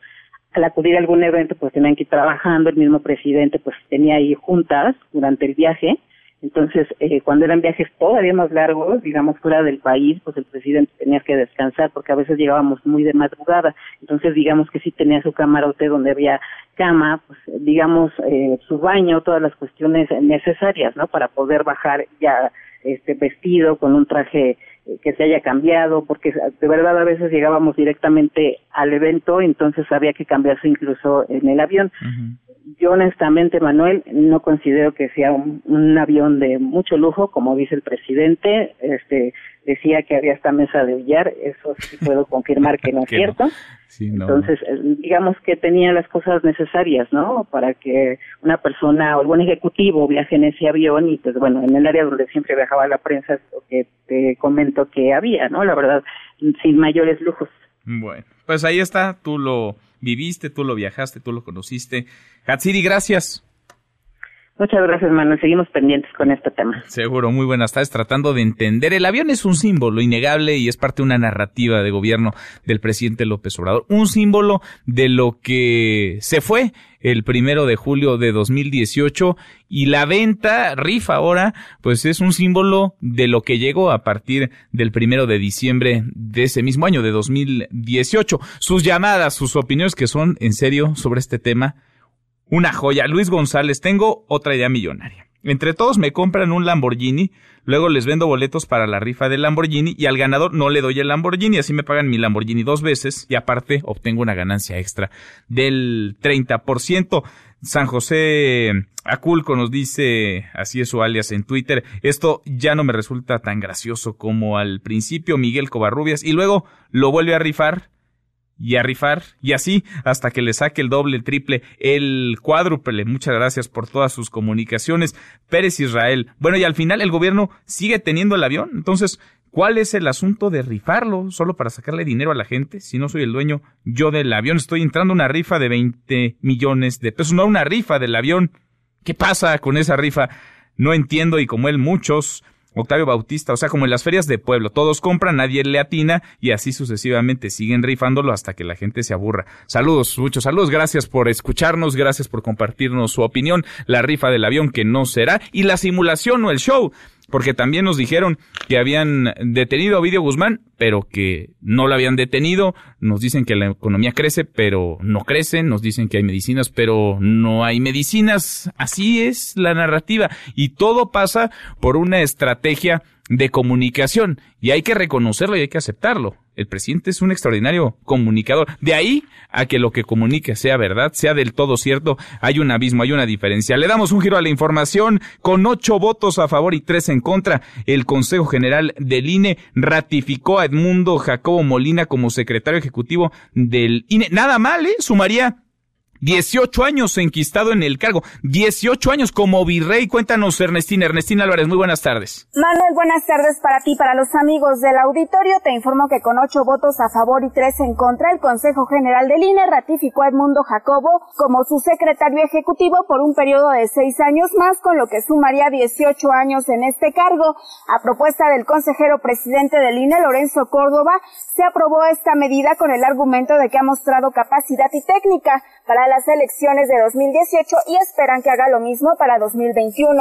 al acudir a algún evento pues tenían que ir trabajando, el mismo presidente pues tenía ahí juntas durante el viaje, entonces, eh, cuando eran viajes todavía más largos, digamos fuera del país, pues el presidente tenía que descansar porque a veces llegábamos muy de madrugada. Entonces, digamos que sí tenía su camarote donde había cama, pues digamos eh, su baño, todas las cuestiones necesarias, ¿no? Para poder bajar ya este vestido con un traje que se haya cambiado, porque de verdad a veces llegábamos directamente al evento, entonces había que cambiarse incluso en el avión. Yo honestamente, Manuel, no considero que sea un, avión de mucho lujo, como dice el presidente. Este decía que había esta mesa de billar, eso sí puedo confirmar que no es cierto. Entonces, eh, digamos que tenía las cosas necesarias, ¿no? Para que una persona o algún ejecutivo viaje en ese avión y pues bueno, en el área donde siempre viajaba la prensa, es lo que te comento que había, ¿no? La verdad, sin mayores lujos. Bueno, pues ahí está, tú lo viviste, tú lo viajaste, tú lo conociste. Hatsiri, gracias. Muchas gracias, Manuel. Seguimos pendientes con este tema. Seguro, muy buenas tardes. Tratando de entender. El avión es un símbolo innegable y es parte de una narrativa de gobierno del presidente López Obrador. Un símbolo de lo que se fue el primero de julio de 2018 y la venta rifa ahora pues es un símbolo de lo que llegó a partir del primero de diciembre de ese mismo año de 2018. Sus llamadas, sus opiniones que son en serio sobre este tema una joya. Luis González, tengo otra idea millonaria. Entre todos me compran un Lamborghini, luego les vendo boletos para la rifa del Lamborghini y al ganador no le doy el Lamborghini, así me pagan mi Lamborghini dos veces y aparte obtengo una ganancia extra del 30%. San José Aculco nos dice, así es su alias en Twitter, esto ya no me resulta tan gracioso como al principio Miguel Covarrubias y luego lo vuelve a rifar y a rifar y así hasta que le saque el doble, el triple, el cuádruple. Muchas gracias por todas sus comunicaciones. Pérez Israel. Bueno, y al final el gobierno sigue teniendo el avión. Entonces, ¿cuál es el asunto de rifarlo solo para sacarle dinero a la gente? Si no soy el dueño yo del avión, estoy entrando una rifa de 20 millones de pesos, no una rifa del avión. ¿Qué pasa con esa rifa? No entiendo y como él muchos Octavio Bautista, o sea, como en las ferias de pueblo, todos compran, nadie le atina y así sucesivamente siguen rifándolo hasta que la gente se aburra. Saludos, muchos saludos, gracias por escucharnos, gracias por compartirnos su opinión, la rifa del avión que no será y la simulación o el show porque también nos dijeron que habían detenido a Ovidio Guzmán, pero que no lo habían detenido. Nos dicen que la economía crece, pero no crece. Nos dicen que hay medicinas, pero no hay medicinas. Así es la narrativa. Y todo pasa por una estrategia de comunicación. Y hay que reconocerlo y hay que aceptarlo. El presidente es un extraordinario comunicador. De ahí a que lo que comunique sea verdad, sea del todo cierto, hay un abismo, hay una diferencia. Le damos un giro a la información con ocho votos a favor y tres en contra. El Consejo General del INE ratificó a Edmundo Jacobo Molina como secretario ejecutivo del INE. Nada mal, ¿eh? Sumaría 18 años enquistado en el cargo, 18 años como virrey. Cuéntanos, Ernestina. Ernestina Álvarez, muy buenas tardes. Manuel, buenas tardes para ti, para los amigos del auditorio. Te informo que con ocho votos a favor y tres en contra, el Consejo General del INE ratificó a Edmundo Jacobo como su secretario ejecutivo por un periodo de seis años más, con lo que sumaría 18 años en este cargo. A propuesta del consejero presidente del INE, Lorenzo Córdoba, se aprobó esta medida con el argumento de que ha mostrado capacidad y técnica para las elecciones de 2018 y esperan que haga lo mismo para 2021.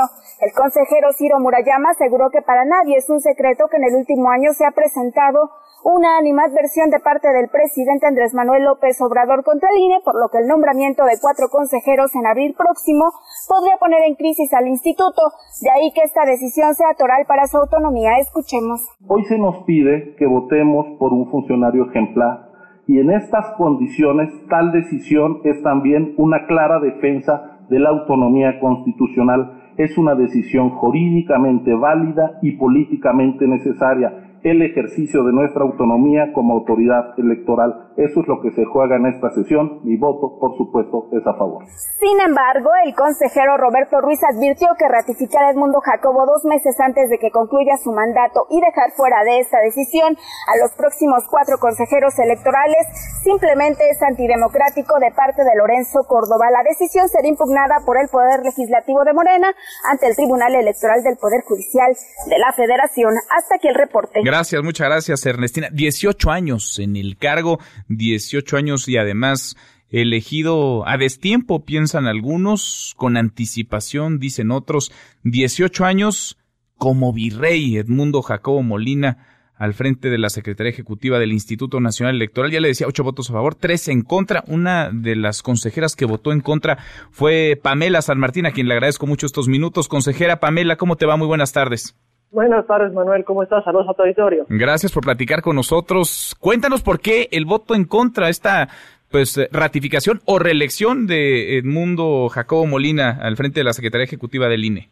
El consejero Ciro Murayama aseguró que para nadie es un secreto que en el último año se ha presentado una animadversión de parte del presidente Andrés Manuel López Obrador contra el INE, por lo que el nombramiento de cuatro consejeros en abril próximo podría poner en crisis al instituto. De ahí que esta decisión sea toral para su autonomía. Escuchemos. Hoy se nos pide que votemos por un funcionario ejemplar y en estas condiciones tal decisión es también una clara defensa de la autonomía constitucional. Es una decisión jurídicamente válida y políticamente necesaria el ejercicio de nuestra autonomía como autoridad electoral. Eso es lo que se juega en esta sesión. Mi voto, por supuesto, es a favor. Sin embargo, el consejero Roberto Ruiz advirtió que ratificar a Edmundo Jacobo dos meses antes de que concluya su mandato y dejar fuera de esta decisión a los próximos cuatro consejeros electorales simplemente es antidemocrático de parte de Lorenzo Córdoba. La decisión será impugnada por el Poder Legislativo de Morena ante el Tribunal Electoral del Poder Judicial de la Federación. Hasta aquí el reporte. Gracias, muchas gracias, Ernestina. 18 años en el cargo, 18 años y además elegido a destiempo, piensan algunos, con anticipación, dicen otros, 18 años como virrey Edmundo Jacobo Molina al frente de la Secretaría Ejecutiva del Instituto Nacional Electoral. Ya le decía ocho votos a favor, tres en contra. Una de las consejeras que votó en contra fue Pamela San Martín, a quien le agradezco mucho estos minutos. Consejera Pamela, ¿cómo te va? Muy buenas tardes. Buenas tardes, Manuel. ¿Cómo estás? Saludos a tu auditorio. Gracias por platicar con nosotros. Cuéntanos por qué el voto en contra, esta pues eh, ratificación o reelección de Edmundo Jacobo Molina al frente de la Secretaría Ejecutiva del INE.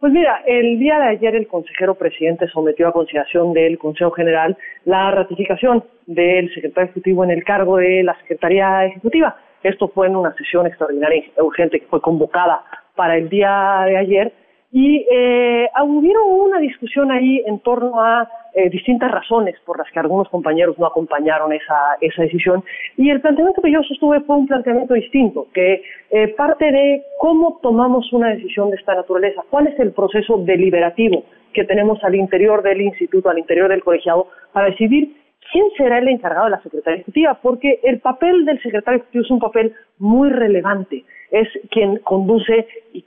Pues mira, el día de ayer el consejero presidente sometió a consideración del Consejo General la ratificación del secretario ejecutivo en el cargo de la Secretaría Ejecutiva. Esto fue en una sesión extraordinaria y urgente que fue convocada para el día de ayer y eh, hubieron una discusión ahí en torno a eh, distintas razones por las que algunos compañeros no acompañaron esa, esa decisión. Y el planteamiento que yo sostuve fue un planteamiento distinto, que eh, parte de cómo tomamos una decisión de esta naturaleza, cuál es el proceso deliberativo que tenemos al interior del instituto, al interior del colegiado, para decidir quién será el encargado de la Secretaría Ejecutiva, porque el papel del secretario ejecutivo es un papel muy relevante. Es quien conduce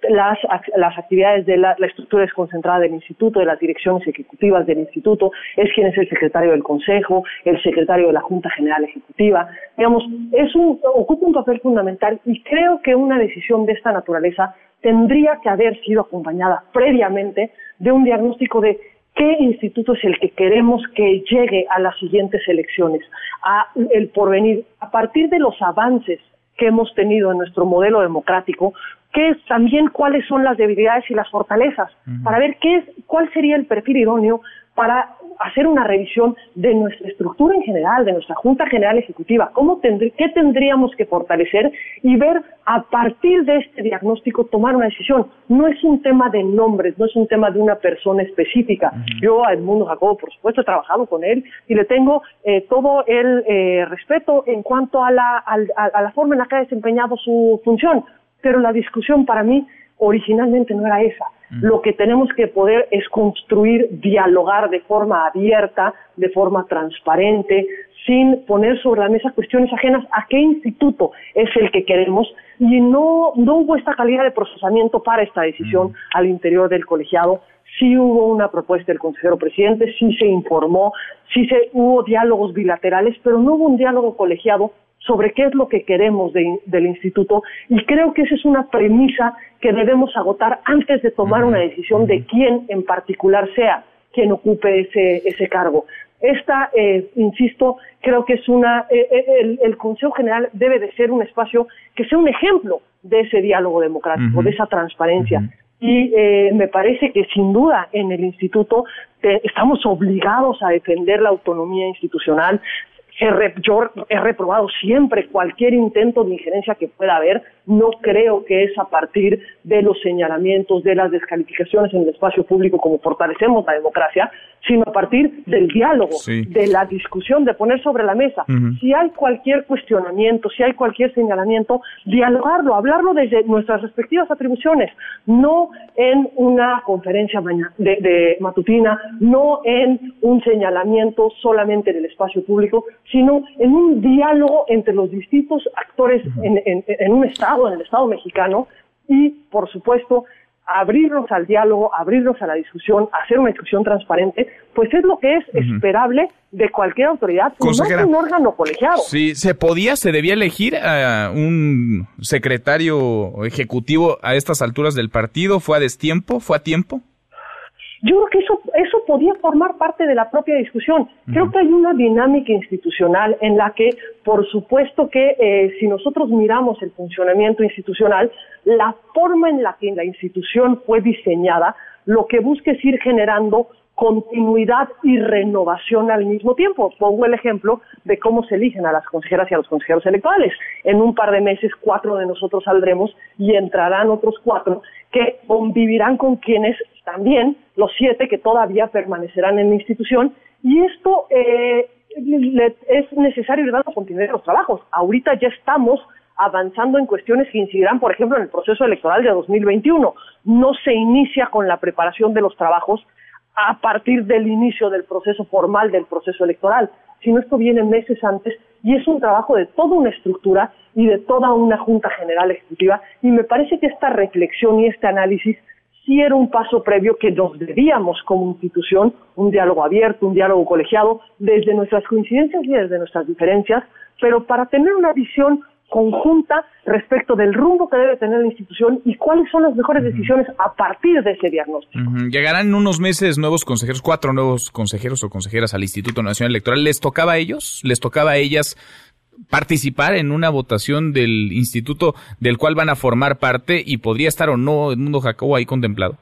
las, las actividades de la, estructura desconcentrada del instituto, de las direcciones ejecutivas del instituto, es quien es el secretario del consejo, el secretario de la Junta General Ejecutiva. Digamos, es un, ocupa un papel fundamental y creo que una decisión de esta naturaleza tendría que haber sido acompañada previamente de un diagnóstico de qué instituto es el que queremos que llegue a las siguientes elecciones, a el porvenir, a partir de los avances que hemos tenido en nuestro modelo democrático, que es también cuáles son las debilidades y las fortalezas, para ver qué es, cuál sería el perfil idóneo para hacer una revisión de nuestra estructura en general, de nuestra Junta General Ejecutiva, cómo qué tendríamos que fortalecer y ver a partir de este diagnóstico tomar una decisión. No es un tema de nombres, no es un tema de una persona específica. Yo a Edmundo Jacobo, por supuesto, he trabajado con él y le tengo eh, todo el eh, respeto en cuanto a la, a la forma en la que ha desempeñado su función, pero la discusión para mí originalmente no era esa lo que tenemos que poder es construir, dialogar de forma abierta, de forma transparente, sin poner sobre la mesa cuestiones ajenas a qué instituto es el que queremos. Y no, no hubo esta calidad de procesamiento para esta decisión al interior del colegiado. Sí hubo una propuesta del consejero presidente, sí se informó, sí se, hubo diálogos bilaterales, pero no hubo un diálogo colegiado sobre qué es lo que queremos del instituto y creo que esa es una premisa que debemos agotar antes de tomar una decisión de quién en particular sea quien ocupe ese, ese cargo. Esta, eh, insisto, creo que es una, eh, eh, el, Consejo General debe de ser un espacio que sea un ejemplo de ese diálogo democrático, de esa transparencia. Y me parece que sin duda en el instituto estamos obligados a defender la autonomía institucional, yo he reprobado siempre cualquier intento de injerencia que pueda haber. No creo que es a partir de los señalamientos, de las descalificaciones en el espacio público como fortalecemos la democracia, sino a partir del diálogo, de la discusión, de poner sobre la mesa. Si hay cualquier cuestionamiento, si hay cualquier señalamiento, dialogarlo, hablarlo desde nuestras respectivas atribuciones, no en una conferencia de, matutina, no en un señalamiento solamente del espacio público, sino en un diálogo entre los distintos actores en un Estado, en el Estado mexicano, y, por supuesto, abrirnos al diálogo, abrirnos a la discusión, hacer una discusión transparente, pues es lo que es esperable de cualquier autoridad, no un órgano colegiado. Sí, se podía, se debía elegir a un secretario ejecutivo a estas alturas del partido, ¿fue a destiempo? ¿Fue a tiempo? Yo creo que eso, eso podía formar parte de la propia discusión. Creo que hay una dinámica institucional en la que, por supuesto que eh, si nosotros miramos el funcionamiento institucional, la forma en la que la institución fue diseñada, lo que busca es ir generando continuidad y renovación al mismo tiempo. Pongo el ejemplo de cómo se eligen a las consejeras y a los consejeros electorales. En un par de meses, cuatro de nosotros saldremos y entrarán otros cuatro que convivirán con quienes también, los siete que todavía permanecerán en la institución. Y esto eh, es necesario ir dando continuidad a los trabajos. Ahorita ya estamos avanzando en cuestiones que incidirán, por ejemplo, en el proceso electoral de 2021. No se inicia con la preparación de los trabajos a partir del inicio del proceso formal del proceso electoral, sino esto viene meses antes y es un trabajo de toda una estructura y de toda una Junta General Ejecutiva y me parece que esta reflexión y este análisis sí era un paso previo que nos debíamos como institución, un diálogo abierto, un diálogo colegiado, desde nuestras coincidencias y desde nuestras diferencias, pero para tener una visión conjunta respecto del rumbo que debe tener la institución y cuáles son las mejores decisiones a partir de ese diagnóstico. Llegarán en unos meses nuevos consejeros, cuatro nuevos consejeros o consejeras al Instituto Nacional Electoral. ¿Les tocaba a ellos? ¿Les tocaba a ellas participar en una votación del instituto del cual van a formar parte y podría estar o no Edmundo Jacobo ahí contemplado?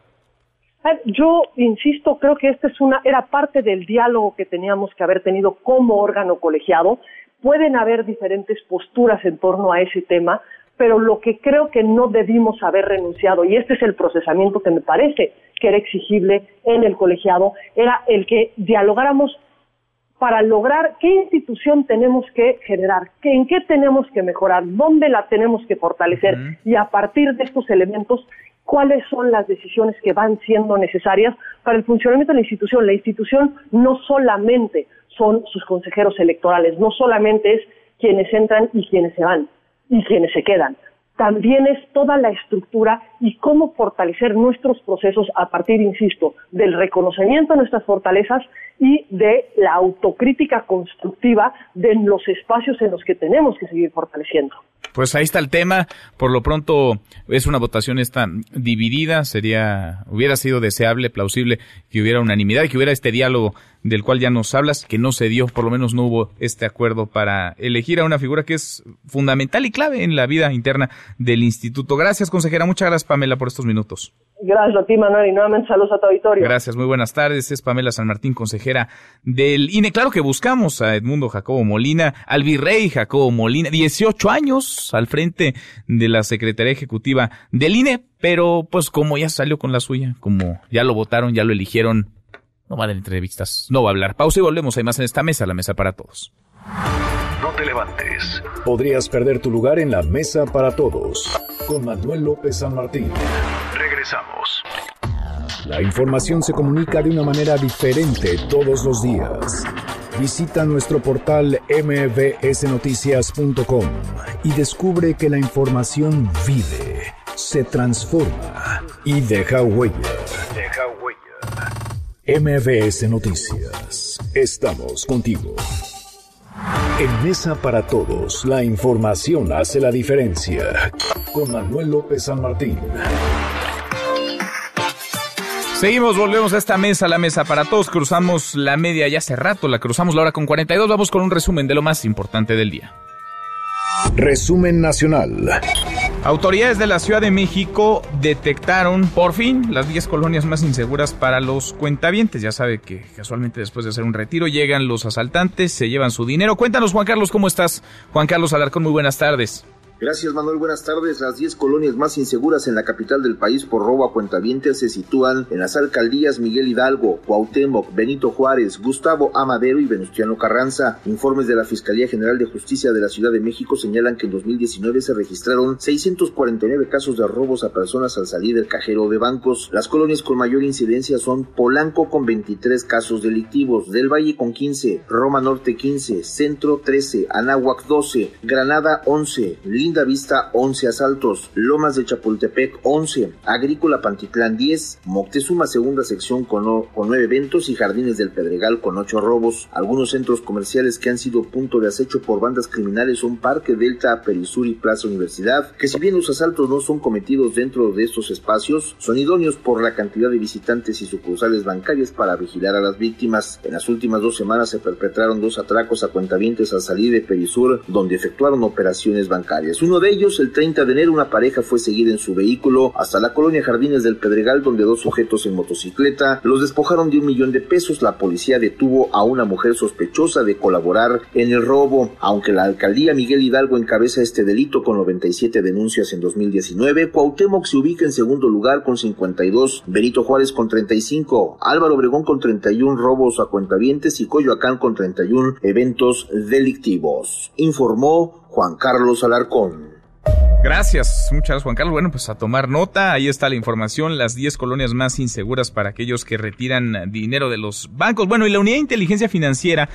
Yo insisto, creo que esta es una era parte del diálogo que teníamos que haber tenido como órgano colegiado pueden haber diferentes posturas en torno a ese tema, pero lo que creo que no debimos haber renunciado, y este es el procesamiento que me parece que era exigible en el colegiado, era el que dialogáramos para lograr qué institución tenemos que generar, en qué tenemos que mejorar, dónde la tenemos que fortalecer y a partir de estos elementos cuáles son las decisiones que van siendo necesarias para el funcionamiento de la institución. La institución no solamente son sus consejeros electorales. No solamente es quienes entran y quienes se van y quienes se quedan. También es toda la estructura y cómo fortalecer nuestros procesos a partir, insisto, del reconocimiento de nuestras fortalezas y de la autocrítica constructiva de los espacios en los que tenemos que seguir fortaleciendo. Pues ahí está el tema. Por lo pronto es una votación esta dividida. Sería, hubiera sido deseable, plausible que hubiera unanimidad que hubiera este diálogo del cual ya nos hablas, que no se dio, por lo menos no hubo este acuerdo para elegir a una figura que es fundamental y clave en la vida interna del instituto. Gracias, consejera. Muchas gracias, Pamela, por estos minutos. Gracias a ti, Manuel, y nuevamente saludos a tu auditorio. Gracias, muy buenas tardes. Es Pamela San Martín, consejera del INE. Claro que buscamos a Edmundo Jacobo Molina, al virrey Jacobo Molina, 18 años al frente de la Secretaría Ejecutiva del INE, pero pues como ya salió con la suya, como ya lo votaron, ya lo eligieron, no va a dar entrevistas, no va a hablar. Pausa y volvemos. Hay más en esta mesa, la mesa para todos. No te levantes. Podrías perder tu lugar en la mesa para todos. Con Manuel López San Martín. Regresamos. La información se comunica de una manera diferente todos los días. Visita nuestro portal mbsnoticias.com y descubre que la información vive, se transforma y deja huella. MBS Noticias. Estamos contigo. En Mesa para Todos, la información hace la diferencia. Con Manuel López San Martín. Seguimos, volvemos a esta mesa, la mesa para todos. Cruzamos la media ya hace rato, la cruzamos la hora con 42. Vamos con un resumen de lo más importante del día. Resumen nacional. Autoridades de la Ciudad de México detectaron por fin las 10 colonias más inseguras para los cuentavientes. Ya sabe que casualmente después de hacer un retiro llegan los asaltantes, se llevan su dinero. Cuéntanos, Juan Carlos, ¿cómo estás? Juan Carlos Alarcón, muy buenas tardes. Gracias Manuel, buenas tardes. Las 10 colonias más inseguras en la capital del país por robo a cuentavientes se sitúan en las alcaldías Miguel Hidalgo, Cuauhtémoc, Benito Juárez, Gustavo Amadero y Venustiano Carranza. Informes de la Fiscalía General de Justicia de la Ciudad de México señalan que en 2019 se registraron 649 casos de robos a personas al salir del cajero de bancos. Las colonias con mayor incidencia son Polanco con 23 casos delictivos, Del Valle con 15, Roma Norte 15, Centro 13, Anáhuac 12, Granada 11, Linda Vista 11 asaltos, Lomas de Chapultepec 11, Agrícola Pantitlán 10, Moctezuma segunda sección con, con 9 eventos y Jardines del Pedregal con 8 robos. Algunos centros comerciales que han sido punto de acecho por bandas criminales son Parque Delta, Perisur y Plaza Universidad, que si bien los asaltos no son cometidos dentro de estos espacios, son idóneos por la cantidad de visitantes y sucursales bancarias para vigilar a las víctimas. En las últimas dos semanas se perpetraron dos atracos a cuentavientes al salir de Perisur, donde efectuaron operaciones bancarias. Uno de ellos, el 30 de enero, una pareja fue seguida en su vehículo hasta la colonia Jardines del Pedregal, donde dos sujetos en motocicleta los despojaron de un millón de pesos. La policía detuvo a una mujer sospechosa de colaborar en el robo. Aunque la alcaldía Miguel Hidalgo encabeza este delito con 97 denuncias en 2019, Cuauhtémoc se ubica en segundo lugar con 52, Benito Juárez con 35, Álvaro Obregón con 31 robos a cuentavientes y Coyoacán con 31 eventos delictivos. Informó Juan Carlos Alarcón. Gracias, muchas Juan Carlos. Bueno, pues a tomar nota, ahí está la información, las 10 colonias más inseguras para aquellos que retiran dinero de los bancos. Bueno, y la Unidad de Inteligencia Financiera,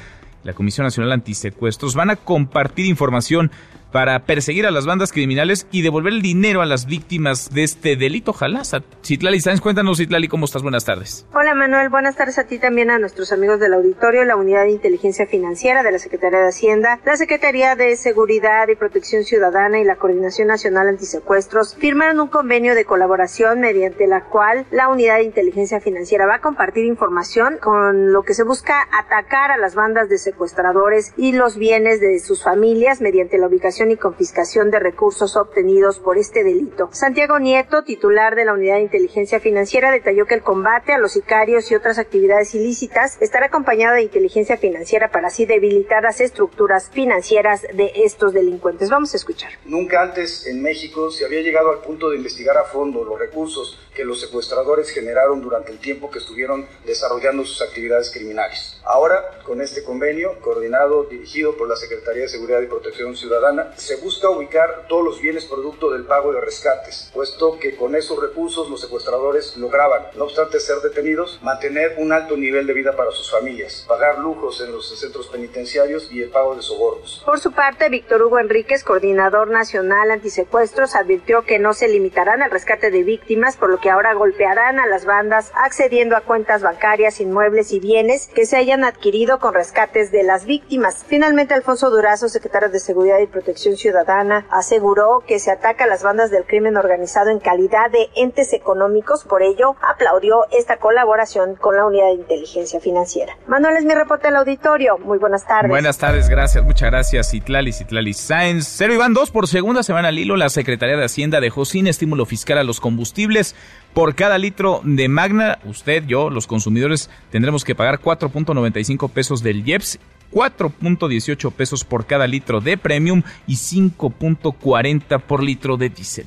la Comisión Nacional Antisecuestros, van a compartir información para perseguir a las bandas criminales y devolver el dinero a las víctimas de este delito. Ojalá. Citlali Sáenz, cuéntanos, Citlali, ¿cómo estás? Buenas tardes. Hola, Manuel. Buenas tardes a ti también, a nuestros amigos del auditorio, la Unidad de Inteligencia Financiera de la Secretaría de Hacienda, la Secretaría de Seguridad y Protección Ciudadana y la Coordinación Nacional Antisecuestros firmaron un convenio de colaboración mediante la cual la Unidad de Inteligencia Financiera va a compartir información con lo que se busca atacar a las bandas de secuestradores y los bienes de sus familias mediante la ubicación y confiscación de recursos obtenidos por este delito. Santiago Nieto, titular de la Unidad de Inteligencia Financiera, detalló que el combate a los sicarios y otras actividades ilícitas estará acompañado de inteligencia financiera para así debilitar las estructuras financieras de estos delincuentes. Vamos a escuchar. Nunca antes en México se había llegado al punto de investigar a fondo los recursos que los secuestradores generaron durante el tiempo que estuvieron desarrollando sus actividades criminales. Ahora, con este convenio, coordinado, dirigido por la Secretaría de Seguridad y Protección Ciudadana, se busca ubicar todos los bienes producto del pago de rescates, puesto que con esos recursos los secuestradores lograban, no obstante ser detenidos, mantener un alto nivel de vida para sus familias, pagar lujos en los centros penitenciarios y el pago de sobornos. Por su parte, Víctor Hugo Enríquez, coordinador nacional antisecuestros, advirtió que no se limitarán al rescate de víctimas, por lo que ahora golpearán a las bandas accediendo a cuentas bancarias, inmuebles y bienes que se hayan adquirido con rescates de las víctimas. Finalmente, Alfonso Durazo, secretario de Seguridad y Protección Ciudadana aseguró que se ataca a las bandas del crimen organizado en calidad de entes económicos, por ello aplaudió esta colaboración con la Unidad de Inteligencia Financiera. Manuel es mi reporte al auditorio. Muy buenas tardes. Buenas tardes, gracias, muchas gracias. Citlali, Citlali Sáenz. Cero y van dos por segunda semana al hilo. La Secretaría de Hacienda dejó sin estímulo fiscal a los combustibles. Por cada litro de Magna, usted, yo, los consumidores, tendremos que pagar 4.95 pesos del IEPS 4.18 pesos por cada litro de premium y 5.40 por litro de diésel.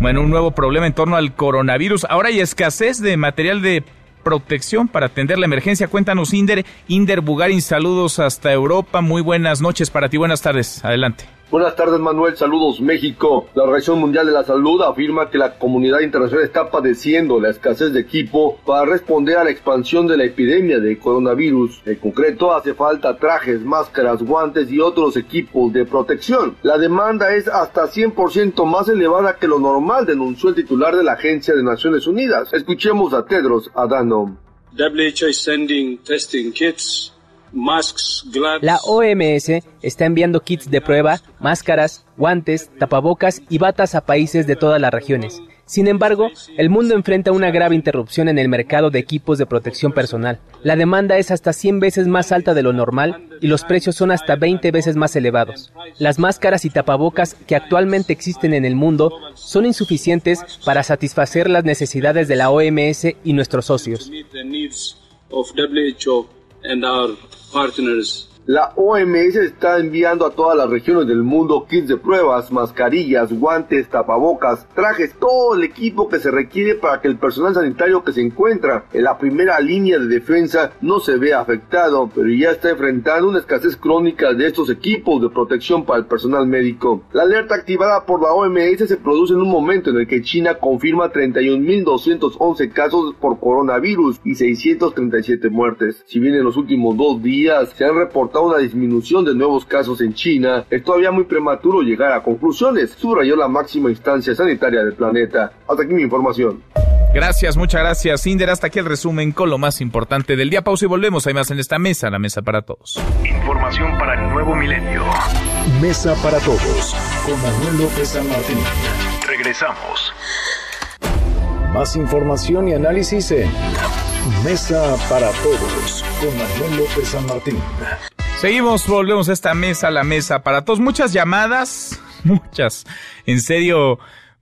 Bueno, un nuevo problema en torno al coronavirus. Ahora hay escasez de material de protección para atender la emergencia. Cuéntanos, Inder. Inder Bugarin, saludos hasta Europa. Muy buenas noches para ti. Buenas tardes. Adelante. Buenas tardes Manuel, saludos México. La Organización Mundial de la Salud afirma que la comunidad internacional está padeciendo la escasez de equipo para responder a la expansión de la epidemia de coronavirus. En concreto, hace falta trajes, máscaras, guantes y otros equipos de protección. La demanda es hasta 100% más elevada que lo normal, denunció el titular de la Agencia de Naciones Unidas. Escuchemos a Tedros Adhanom. WHO is sending testing kits la OMS está enviando kits de prueba, máscaras, guantes, tapabocas y batas a países de todas las regiones. Sin embargo, el mundo enfrenta una grave interrupción en el mercado de equipos de protección personal. La demanda es hasta 100 veces más alta de lo normal y los precios son hasta 20 veces más elevados. Las máscaras y tapabocas que actualmente existen en el mundo son insuficientes para satisfacer las necesidades de la OMS y nuestros socios. Partners La OMS está enviando a todas las regiones del mundo kits de pruebas, mascarillas, guantes, tapabocas, trajes, todo el equipo que se requiere para que el personal sanitario que se encuentra en la primera línea de defensa no se vea afectado, pero ya está enfrentando una escasez crónica de estos equipos de protección para el personal médico. La alerta activada por la OMS se produce en un momento en el que China confirma 31.211 casos por coronavirus y 637 muertes. Si bien en los últimos dos días se han reportado una disminución de nuevos casos en China, es todavía muy prematuro llegar a conclusiones, subrayó la máxima instancia sanitaria del planeta. Hasta aquí mi información. Gracias, muchas gracias, Inder. Hasta aquí el resumen con lo más importante del día. Pausa y volvemos. Hay más en esta mesa, la mesa para todos. Información para el nuevo milenio. Mesa para todos con Manuel López San Martín. Regresamos. Más información y análisis en Mesa para todos con Manuel López San Martín. Seguimos, volvemos a esta mesa, la mesa para todos. Muchas llamadas, muchas. En serio,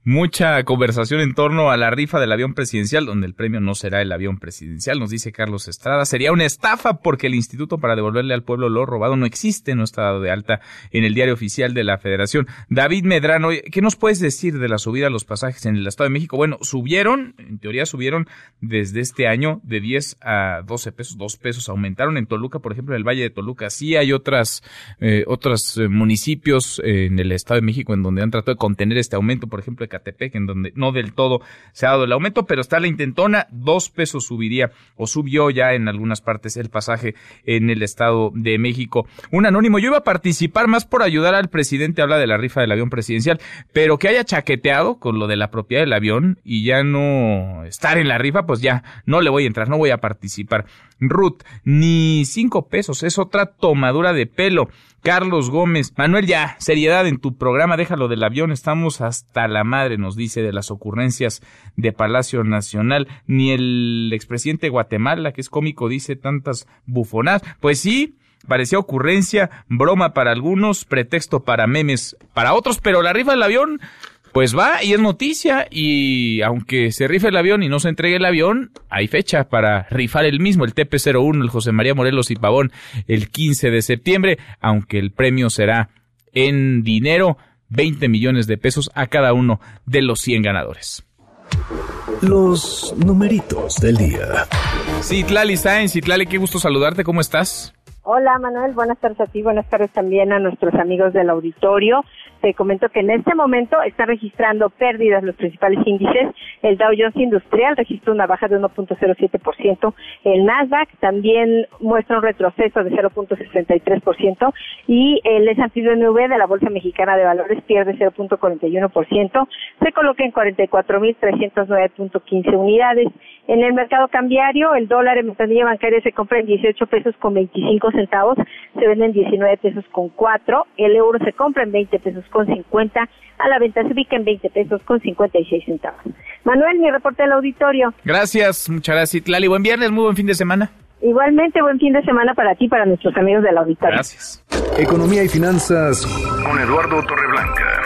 mucha conversación en torno a la rifa del avión presidencial, donde el premio no será el avión presidencial, nos dice Carlos Estrada. Sería una estafa porque el instituto para devolverle al pueblo lo robado no existe, no está dado de alta en el diario oficial de la federación. David Medrano, ¿qué nos puedes decir de la subida de los pasajes en el Estado de México? Bueno, subieron, en teoría subieron desde este año de 10 a 12 pesos, 2 pesos aumentaron en Toluca, por ejemplo, en el Valle de Toluca. Sí hay otras, eh, otros eh, municipios en el Estado de México en donde han tratado de contener este aumento, por ejemplo, de Ecatepec, en donde no del todo se ha dado el aumento, pero está la intentona, dos pesos subiría o subió ya en algunas partes el pasaje en el Estado de México. Un anónimo, yo iba a participar más por ayudar al presidente, habla de la rifa del avión presidencial, pero que haya chaqueteado con lo de la propiedad del avión y ya no estar en la rifa, pues ya no le voy a entrar, no voy a participar. Ruth, ni cinco pesos, es otra tomadura de pelo. Carlos Gómez, Manuel, ya, seriedad en tu programa, déjalo del avión, estamos hasta la madre, nos dice, de las ocurrencias de Palacio Nacional. Ni el expresidente de Guatemala, que es cómico, dice tantas bufonadas. Pues sí, parecía ocurrencia, broma para algunos, pretexto para memes para otros, pero la rifa del avión pues va y es noticia y aunque se rife el avión y no se entregue el avión, hay fecha para rifar el mismo, el TP-01, el José María Morelos y Pavón, el 15 de septiembre, aunque el premio será en dinero, 20 millones de pesos a cada uno de los 100 ganadores. Los numeritos del día. Citlali Sáenz, Citlali, qué gusto saludarte, ¿cómo estás? Hola Manuel, buenas tardes a ti, buenas tardes también a nuestros amigos del auditorio. Te comento que en este momento está registrando pérdidas los principales índices. El Dow Jones Industrial registró una baja de 1.07%. El Nasdaq también muestra un retroceso de 0.63% y el S&P de la Bolsa Mexicana de Valores pierde 0.41%. Se coloca en 44.309.15 unidades. En el mercado cambiario, el dólar en ventanilla bancaria se compra en 18 pesos con 25 centavos, se vende en 19 pesos con 4, el euro se compra en 20 pesos con 50, a la venta se ubica en 20 pesos con 56 centavos. Manuel, mi reporte del auditorio. Gracias, muchas gracias, Lali. Buen viernes, muy buen fin de semana. Igualmente, buen fin de semana para ti y para nuestros amigos del auditorio. Gracias. Economía y finanzas con Eduardo Torreblanca.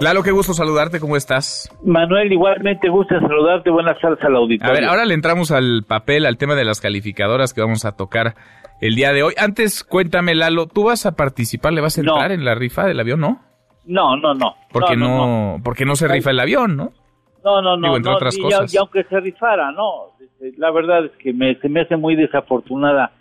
Lalo, qué gusto saludarte, ¿cómo estás? Manuel, igualmente gusto saludarte, buenas tardes al auditorio. A ver, ahora le entramos al papel, al tema de las calificadoras que vamos a tocar el día de hoy. Antes, cuéntame, Lalo, ¿tú vas a participar, le vas a entrar en la rifa del avión, no? No, no, no. Porque no, porque no se rifa el avión, ¿no? No, no, no. Digo, entre otras y, cosas. Y, aunque se rifara, no. Este, La verdad es que me, se me hace muy desafortunada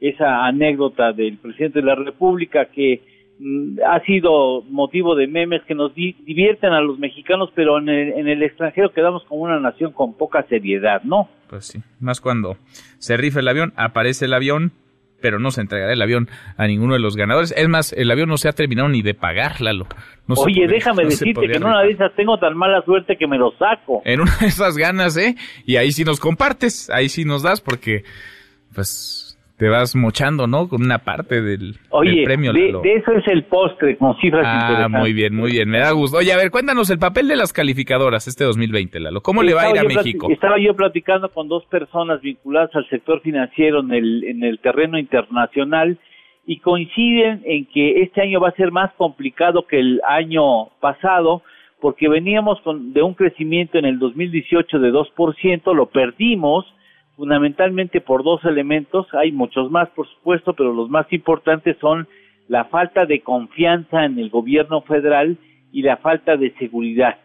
esa anécdota del presidente de la República que mm, ha sido motivo de memes que nos di- divierten a los mexicanos, pero en el, en el extranjero quedamos como una nación con poca seriedad, ¿no? Pues sí, más cuando se rifa el avión, aparece el avión, pero no se entregará el avión a ninguno de los ganadores. Es más, el avión no se ha terminado ni de pagar, Lalo. No Oye, podría- déjame no decirte que en una de esas tengo tan mala suerte que me lo saco. En una de esas ganas, ¿eh? Y ahí sí nos compartes, ahí sí nos das, porque, pues, te vas mochando, ¿no? Con una parte del, Oye, del premio, de, Lalo. de eso es el postre con cifras Ah, interesantes. muy bien, muy bien, me da gusto. Oye, a ver, cuéntanos el papel de las calificadoras este 2020, Lalo. ¿Cómo le va a ir a México? Estaba yo platicando con dos personas vinculadas al sector financiero en el, en el terreno internacional y coinciden en que este año va a ser más complicado que el año pasado porque veníamos con, de un crecimiento en el 2018 de 2%, lo perdimos fundamentalmente por dos elementos, hay muchos más por supuesto, pero los más importantes son la falta de confianza en el gobierno federal y la falta de seguridad.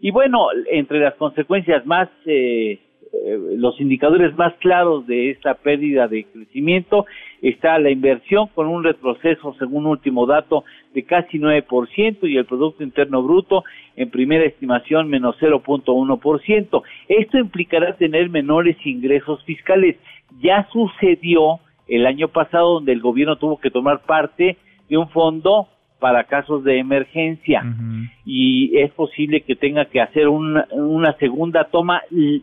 Y bueno, entre las consecuencias más, eh, los indicadores más claros de esta pérdida de crecimiento está la inversión con un retroceso, según último dato, de casi 9% y el Producto Interno Bruto en primera estimación menos 0.1%. Esto implicará tener menores ingresos fiscales. Ya sucedió el año pasado donde el gobierno tuvo que tomar parte de un fondo para casos de emergencia y es posible que tenga que hacer una, una segunda toma, y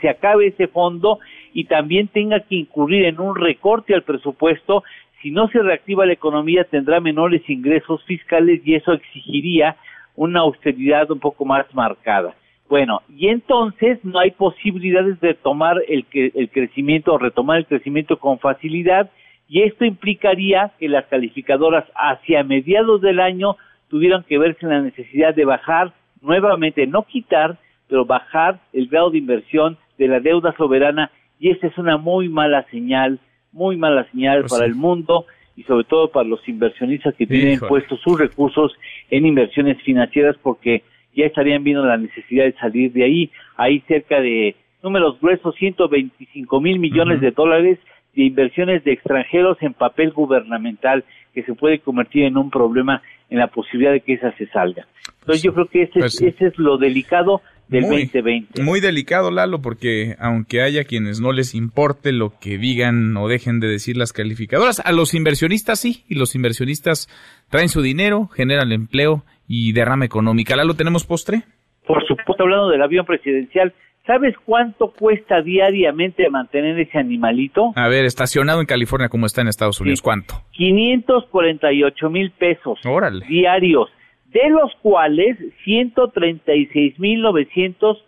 se acabe ese fondo y también tenga que incurrir en un recorte al presupuesto. Si no se reactiva la economía tendrá menores ingresos fiscales y eso exigiría una austeridad un poco más marcada. Bueno, y entonces no hay posibilidades de tomar el, el crecimiento o retomar el crecimiento con facilidad y esto implicaría que las calificadoras hacia mediados del año tuvieran que verse en la necesidad de bajar nuevamente, no quitar, pero bajar el grado de inversión de la deuda soberana y esta es una muy mala señal, muy mala señal Pues para sí. el mundo y sobre todo para los inversionistas que tienen puestos sus recursos en inversiones financieras porque ya estarían viendo la necesidad de salir de ahí. Hay cerca de números gruesos, 125 mil millones de dólares de inversiones de extranjeros en papel gubernamental que se puede convertir en un problema en la posibilidad de que esa se salga. Entonces yo creo que ese, Pues ese es lo delicado del Muy, 2020. Muy delicado, Lalo, porque aunque haya quienes no les importe lo que digan o dejen de decir las calificadoras, a los inversionistas sí, y los inversionistas traen su dinero, generan empleo y derrama económica. Lalo, ¿tenemos postre? Por supuesto, hablando del avión presidencial, ¿sabes cuánto cuesta diariamente mantener ese animalito? A ver, estacionado en California como está en Estados Unidos, ¿cuánto? 548 mil pesos Órale. diarios, de los cuales 136 mil 900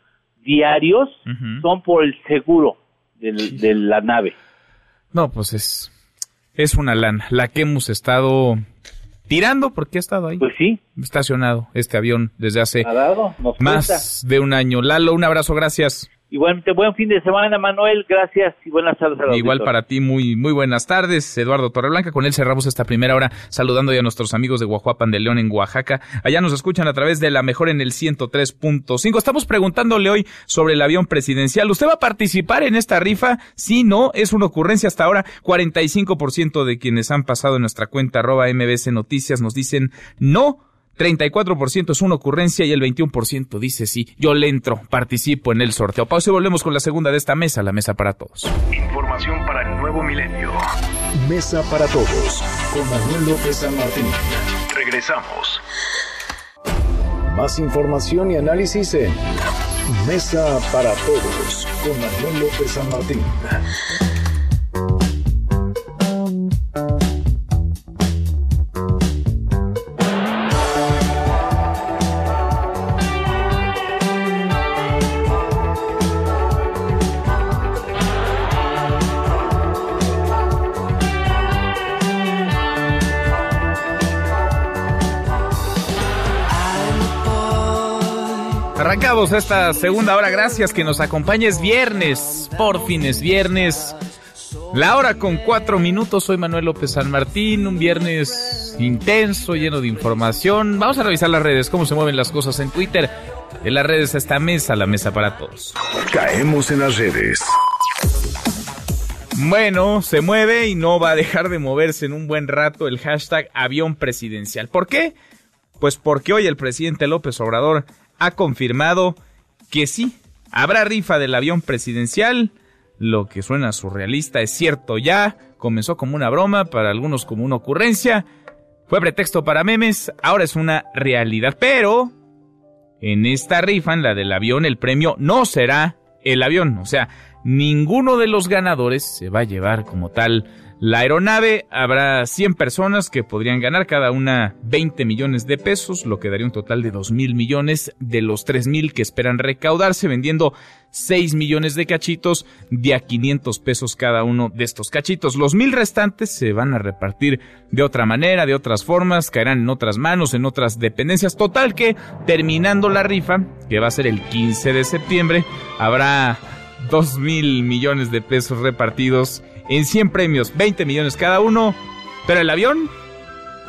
diarios son por el seguro del- de la nave. No, pues es, es una lana, la que hemos estado tirando porque ha estado ahí. Pues sí. Estacionado este avión desde hace más de un año. Lalo, un abrazo, gracias. Igualmente, buen fin de semana, Manuel. Gracias y buenas tardes a Igual para ti, muy, muy buenas tardes. Eduardo Torreblanca, con él cerramos esta primera hora saludando ya a nuestros amigos de Guajuapan de León en Oaxaca. Allá nos escuchan a través de la mejor en el 103.5. Estamos preguntándole hoy sobre el avión presidencial. ¿Usted va a participar en esta rifa? Sí, no, es una ocurrencia hasta ahora. 45% de quienes han pasado en nuestra cuenta arroba MBC Noticias nos dicen no. 34% es una ocurrencia y el 21% dice sí. Yo le entro, participo en el sorteo. Pausa y volvemos con la segunda de esta mesa, la mesa para todos. Información para el nuevo milenio. Mesa para todos con Manuel López San Martín. Regresamos. Más información y análisis en Mesa para todos con Manuel López San Martín. Arrancamos esta segunda hora, gracias que nos acompañes viernes, por fin es viernes. La hora con cuatro minutos, soy Manuel López San Martín, un viernes intenso, lleno de información. Vamos a revisar las redes, cómo se mueven las cosas en Twitter. En las redes esta mesa, la mesa para todos. Caemos en las redes. Bueno, se mueve y no va a dejar de moverse en un buen rato el hashtag avión presidencial. ¿Por qué? Pues porque hoy el presidente López Obrador ha confirmado que sí, habrá rifa del avión presidencial. Lo que suena surrealista es cierto ya, comenzó como una broma, para algunos como una ocurrencia, fue pretexto para memes, ahora es una realidad. Pero en esta rifa, en la del avión, el premio no será el avión, o sea, ninguno de los ganadores se va a llevar como tal la aeronave. Habrá 100 personas que podrían ganar cada una 20 millones de pesos, lo que daría un total de 2 mil millones de los 3 mil que esperan recaudarse vendiendo 6 millones de cachitos de a 500 pesos cada uno de estos cachitos. Los mil restantes se van a repartir de otra manera, de otras formas, caerán en otras manos, en otras dependencias. Total que terminando la rifa, que va a ser el 15 de septiembre, habrá 2 mil millones de pesos repartidos en 100 premios, 20 millones cada uno. Pero el avión,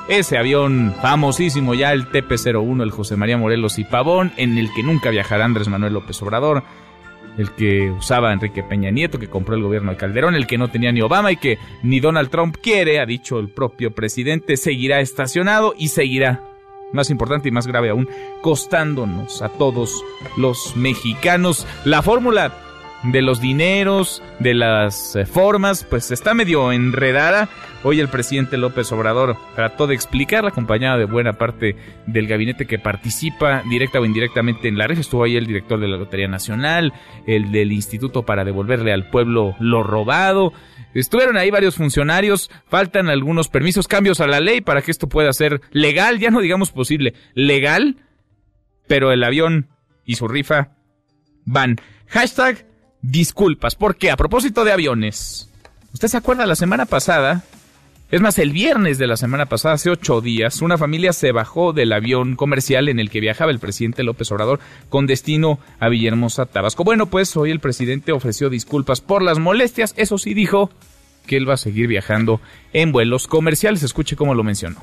ese avión famosísimo ya, el TP-01, el José María Morelos y Pavón, en el que nunca viajará Andrés Manuel López Obrador, el que usaba Enrique Peña Nieto, que compró el gobierno de Calderón, el que no tenía ni Obama y que ni Donald Trump quiere, ha dicho el propio presidente, seguirá estacionado y seguirá. Más importante y más grave aún, costándonos a todos los mexicanos. La fórmula de los dineros, de las eh, formas, pues está medio enredada. Hoy el presidente López Obrador trató de explicarla, acompañado de buena parte del gabinete que participa directa o indirectamente en la red. Estuvo ahí el director de la Lotería Nacional, el del Instituto para devolverle al pueblo lo robado. Estuvieron ahí varios funcionarios, faltan algunos permisos, cambios a la ley para que esto pueda ser legal, ya no digamos posible, legal, pero el avión y su rifa van. Hashtag disculpas, porque a propósito de aviones, ¿usted se acuerda la semana pasada? Es más, el viernes de la semana pasada, hace ocho días, una familia se bajó del avión comercial en el que viajaba el presidente López Obrador con destino a Villahermosa, Tabasco. Bueno, pues hoy el presidente ofreció disculpas por las molestias, eso sí dijo que él va a seguir viajando en vuelos comerciales. Escuche cómo lo mencionó.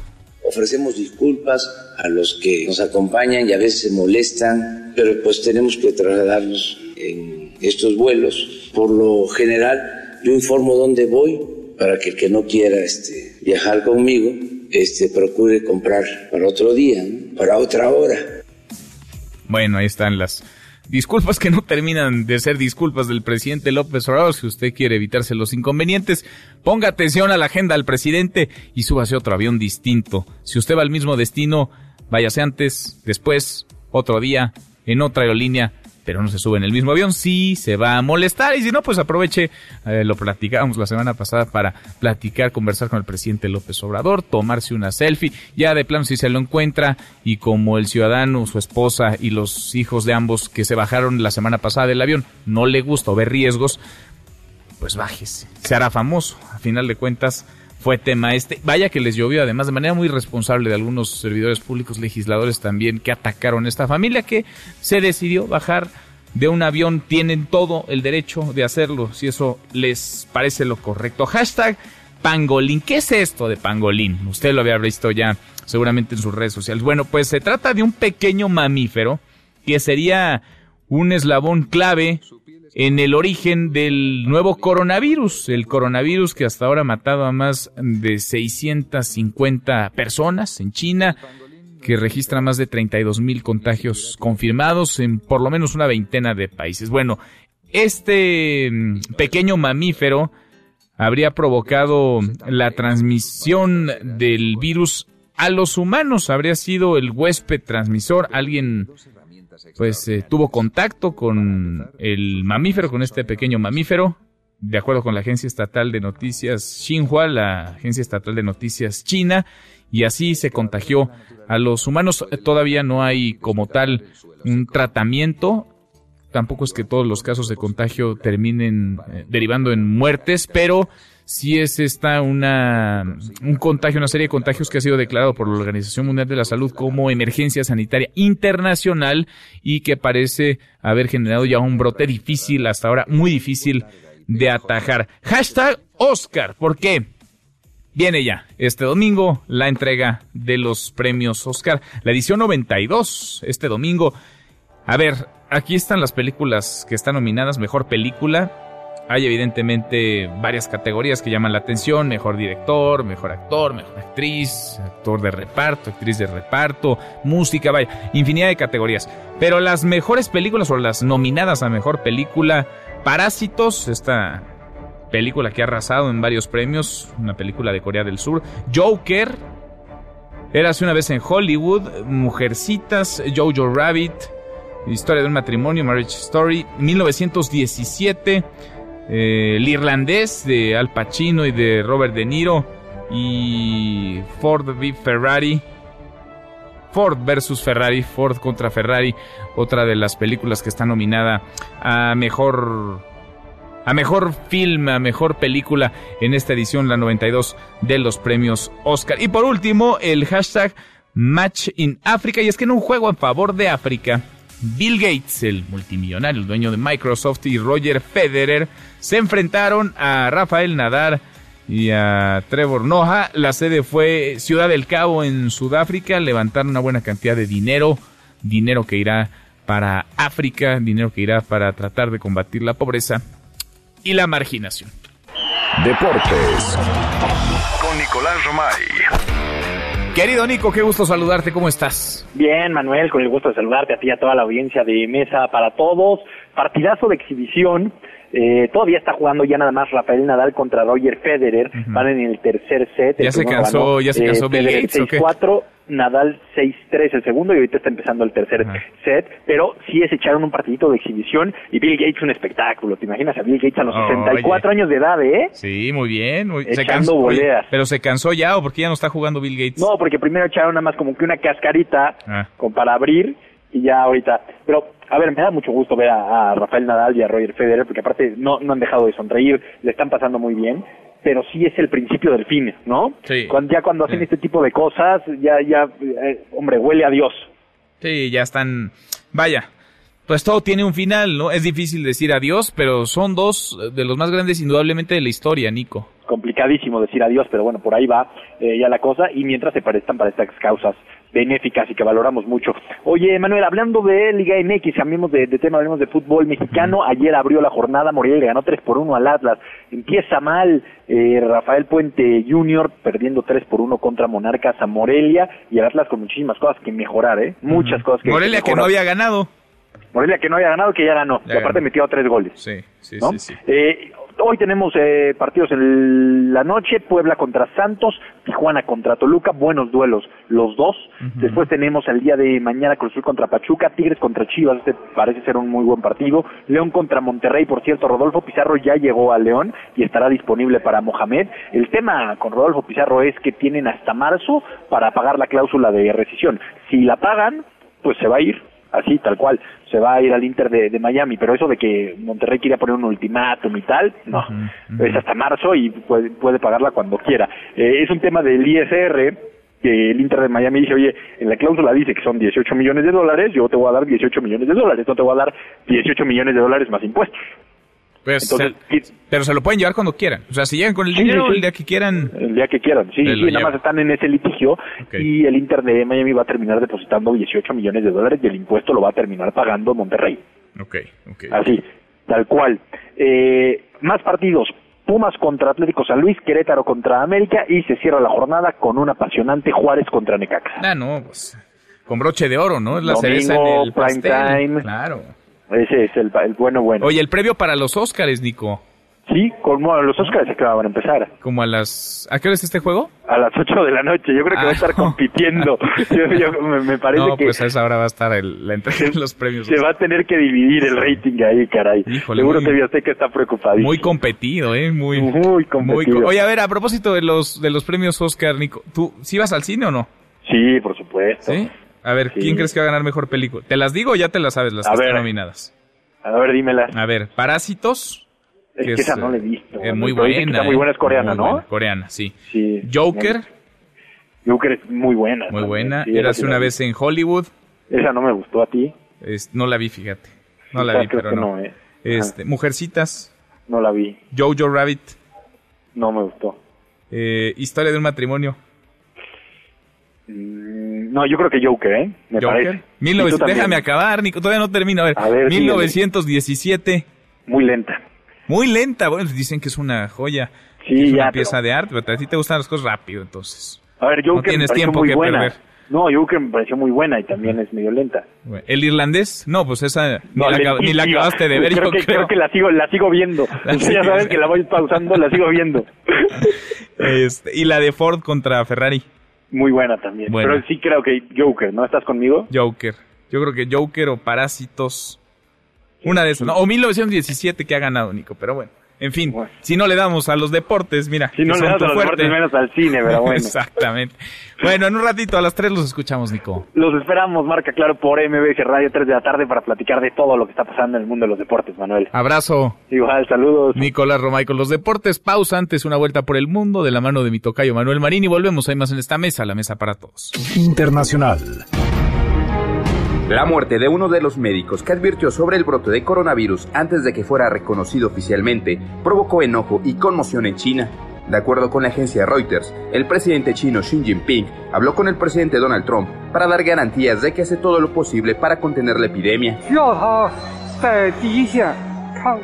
Ofrecemos disculpas a los que nos acompañan y a veces se molestan, pero pues tenemos que trasladarnos en estos vuelos. Por lo general, yo informo dónde voy para que el que no quiera este, viajar conmigo este, procure comprar para otro día, para otra hora. Bueno, ahí están las disculpas que no terminan de ser disculpas del presidente López Obrador. Si usted quiere evitarse los inconvenientes, ponga atención a la agenda del presidente y súbase otro avión distinto. Si usted va al mismo destino, váyase antes, después, otro día, en otra aerolínea pero no se sube en el mismo avión, sí se va a molestar y si no, pues aproveche, eh, lo platicamos la semana pasada para platicar, conversar con el presidente López Obrador, tomarse una selfie, ya de plano si se lo encuentra y como el ciudadano, su esposa y los hijos de ambos que se bajaron la semana pasada del avión no le gusta o ve riesgos, pues bájese, se hará famoso, a final de cuentas fue tema este. Vaya que les llovió, además, de manera muy responsable de algunos servidores públicos, legisladores también, que atacaron a esta familia que se decidió bajar de un avión. Tienen todo el derecho de hacerlo, si eso les parece lo correcto. Hashtag Pangolín. ¿Qué es esto de Pangolín? Usted lo había visto ya seguramente en sus redes sociales. Bueno, pues se trata de un pequeño mamífero que sería un eslabón clave en el origen del nuevo coronavirus, el coronavirus que hasta ahora ha matado a más de 650 personas en China, que registra más de 32 mil contagios confirmados en por lo menos una veintena de países. Bueno, este mm, pequeño mamífero habría provocado la transmisión del virus a los humanos, habría sido el huésped transmisor, alguien pues eh, tuvo contacto con el mamífero, con este pequeño mamífero, de acuerdo con la agencia estatal de noticias Xinhua, la agencia estatal de noticias china, y así se contagió a los humanos. Todavía no hay como tal un tratamiento, tampoco es que todos los casos de contagio terminen eh, derivando en muertes, pero si es esta una, un contagio, una serie de contagios que ha sido declarado por la Organización Mundial de la Salud como emergencia sanitaria internacional y que parece haber generado ya un brote difícil, hasta ahora muy difícil de atajar. Hashtag Oscar, ¿por qué? Viene ya este domingo la entrega de los premios Oscar, la edición 92, este domingo. A ver, aquí están las películas que están nominadas, mejor película, hay evidentemente varias categorías que llaman la atención, mejor director, mejor actor, mejor actriz, actor de reparto, actriz de reparto, música, vaya, infinidad de categorías. Pero las mejores películas o las nominadas a mejor película, Parásitos, esta película que ha arrasado en varios premios, una película de Corea del Sur, Joker, Érase una vez en Hollywood, Mujercitas, Jojo Rabbit, Historia de un matrimonio, Marriage Story, 1917, eh, el irlandés de Al Pacino y de Robert De Niro y Ford v Ferrari. Ford versus Ferrari, Ford contra Ferrari, otra de las películas que está nominada a mejor a mejor film, a mejor película en esta edición, la 92 de los premios Oscar. Y por último, el hashtag Match in Africa. Y es que en un juego en favor de África, Bill Gates, el multimillonario, el dueño de Microsoft, y Roger Federer se enfrentaron a Rafael Nadal y a Trevor Noah. La sede fue Ciudad del Cabo en Sudáfrica. Levantaron una buena cantidad de dinero, dinero que irá para África, dinero que irá para tratar de combatir la pobreza y la marginación. Deportes con Nicolás Romay. Querido Nico, qué gusto saludarte, ¿cómo estás? Bien, Manuel, con el gusto de saludarte a ti y a toda la audiencia de Mesa para Todos. Partidazo de exhibición. Eh, todavía está jugando ya nada más Rafael Nadal contra Roger Federer. Van en el tercer set. Ya se cansó, ya se cansó eh, Bill Gates, 6-4, Nadal 6-3 el segundo y ahorita está empezando el tercer set. Pero sí es echaron un partidito de exhibición y Bill Gates un espectáculo. ¿Te imaginas a Bill Gates a los 64 años de edad, eh? Sí, muy bien. Muy... se cansó, pero se cansó ya o porque ya no está jugando Bill Gates. No, porque primero echaron nada más como que una cascarita ah. con, para abrir y ya ahorita. Pero, a ver, me da mucho gusto ver a, Rafael Nadal y a Roger Federer, porque aparte no, no han dejado de sonreír, le están pasando muy bien, pero sí es el principio del fin, ¿no? Sí. Cuando, ya cuando hacen este tipo de cosas, ya, ya, eh, hombre, huele a Dios. Sí, ya están, vaya, pues todo tiene un final, ¿no? Es difícil decir adiós, pero son dos de los más grandes indudablemente de la historia, Nico. Complicadísimo decir adiós, pero bueno, por ahí va eh, ya la cosa y mientras se prestan para estas causas benéficas y que valoramos mucho. Oye, Manuel, hablando de Liga MX, cambiemos de, de tema, hablemos de fútbol mexicano. Ayer abrió la jornada, Morelia le ganó 3 por 1 al Atlas. Empieza mal eh, Rafael Puente Jr. perdiendo 3 por 1 contra Monarcas a Morelia y el Atlas con muchísimas cosas que mejorar, ¿eh? Muchas cosas que Morelia que, no había ganado. Morelia que no había ganado, que ya ganó. y aparte metió tres goles. Sí, sí, ¿no? sí. sí. Eh, hoy tenemos eh, partidos en la noche, Puebla contra Santos, Tijuana contra Toluca, buenos duelos los dos. Después tenemos el día de mañana Cruz Azul contra Pachuca, Tigres contra Chivas, este parece ser un muy buen partido. León contra Monterrey, por cierto, Rodolfo Pizarro ya llegó a León y estará disponible para Mohamed. El tema con Rodolfo Pizarro es que tienen hasta marzo para pagar la cláusula de rescisión. Si la pagan, pues se va a ir así, tal cual, se va a ir al Inter de, de Miami, pero eso de que Monterrey quiera poner un ultimátum y tal, no, es hasta marzo y puede, puede pagarla cuando quiera. Eh, es un tema del ISR, que el Inter de Miami dice, oye, en la cláusula dice que son 18 millones de dólares, yo te voy a dar 18 millones de dólares, no te voy a dar 18 millones de dólares más impuestos. Pues, Entonces, se- pero se lo pueden llevar cuando quieran. O sea, si llegan con el Sí, dinero sí, el día que quieran. El día que quieran, sí, sí, nada más están en ese litigio y el Inter de Miami va a terminar depositando 18 millones de dólares y el impuesto lo va a terminar pagando Monterrey. Ok, ok. Así, tal cual. Eh, más partidos. Pumas contra Atlético San Luis, Querétaro contra América y se cierra la jornada con un apasionante Juárez contra Necaxa. Ah, no, pues. Con broche de oro, ¿no? Es la Domingo, cereza en el prime pastel. time. Claro. Ese es el, el bueno bueno. Oye, el previo para los Óscares, Nico. Sí, como los Óscares acaban de empezar. Como a las... ¿A qué hora es este juego? A las 8 de la noche, yo creo que va a estar compitiendo. Yo- yo- me, me parece Ah. no, que pues a esa hora va a estar el- la entrega de los premios. se va a tener que dividir el rating ahí, caray. Híjole, Seguro muy- TV Azteca está preocupadísimo. Muy competido, ¿eh? Muy, Muy competido. co- Oye, a ver, a propósito de los de los premios Oscar, Nico, ¿tú sí vas al cine o no? Sí, por supuesto. ¿Sí? A ver, ¿quién crees que va a ganar mejor película? ¿Te las digo o ya te las sabes, las A que están nominadas? A ver, dímelas. A ver, Parásitos. Es que esa no la he eh, visto. Es muy dicen que buena. está muy ¿eh? buena, es coreana, Muy ¿no? buena, coreana, sí. Sí. Joker, Joker es muy buena. muy buena. Sí, Eras una vez en Hollywood. Esa no me gustó a ti. Es- no la vi, fíjate. No la vi, pero no. no, eh. Este, Mujercitas, No la vi. Jojo Rabbit, No me gustó. eh, Historia de un matrimonio. Mm, No, yo creo que Joker, ¿eh? Me Joker. parece. 1900 Y tú también. déjame acabar, Nico, todavía no termino. A ver, A ver, síguele. 1917. Muy lenta. Muy lenta, bueno, dicen que es una joya. Sí, es ya, una pero- pieza de arte, pero a ti te gustan las cosas rápido, entonces. A ver, Joker no tienes me tiempo muy que buena. perder. No, Joker me pareció muy buena y también es medio lenta. ¿El irlandés? No, pues esa ni, la, ni la acabaste de ver, creo yo que, creo. creo que la sigo, la sigo viendo. La ya sabes que la voy pausando, la sigo viendo. Este, y la de Ford contra Ferrari. Muy buena también. Pero sí creo que Joker, ¿no? ¿Estás conmigo? Joker. Yo creo que Joker o Parásitos. Una de esas. No, o 1917 que ha ganado, Nico, pero bueno. En fin, si no le damos a los deportes, mira. Si no le tu a los fuerte. deportes, menos al cine, pero bueno. Exactamente. Bueno, en un ratito a las 3 los escuchamos, Nico. Los esperamos, marca claro, por MBS Radio 3 de la tarde para platicar de todo lo que está pasando en el mundo de los deportes, Manuel. Abrazo. Igual, saludos. Nicolás Romay con los deportes. Pausa antes, una vuelta por el mundo de la mano de mi tocayo Manuel Marín y volvemos. Hay más en esta mesa, la mesa para todos. Internacional. La muerte de uno de los médicos que advirtió sobre el brote de coronavirus antes de que fuera reconocido oficialmente provocó enojo y conmoción en China. De acuerdo con la agencia Reuters, el presidente chino Xi Jinping habló con el presidente Donald Trump para dar garantías de que hace todo lo posible para contener la epidemia.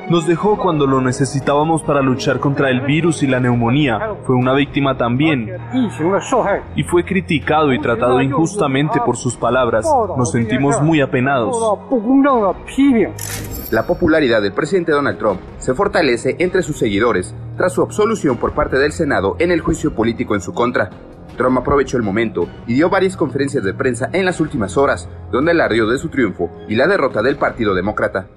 Nos dejó cuando lo necesitábamos para luchar contra el virus y la neumonía. Fue una víctima también. Y fue criticado y tratado injustamente por sus palabras. Nos sentimos muy apenados. La popularidad del presidente Donald Trump se fortalece entre sus seguidores tras su absolución por parte del Senado en el juicio político en su contra. Trump aprovechó el momento y dio varias conferencias de prensa en las últimas horas, donde alardeó de su triunfo y la derrota del Partido Demócrata.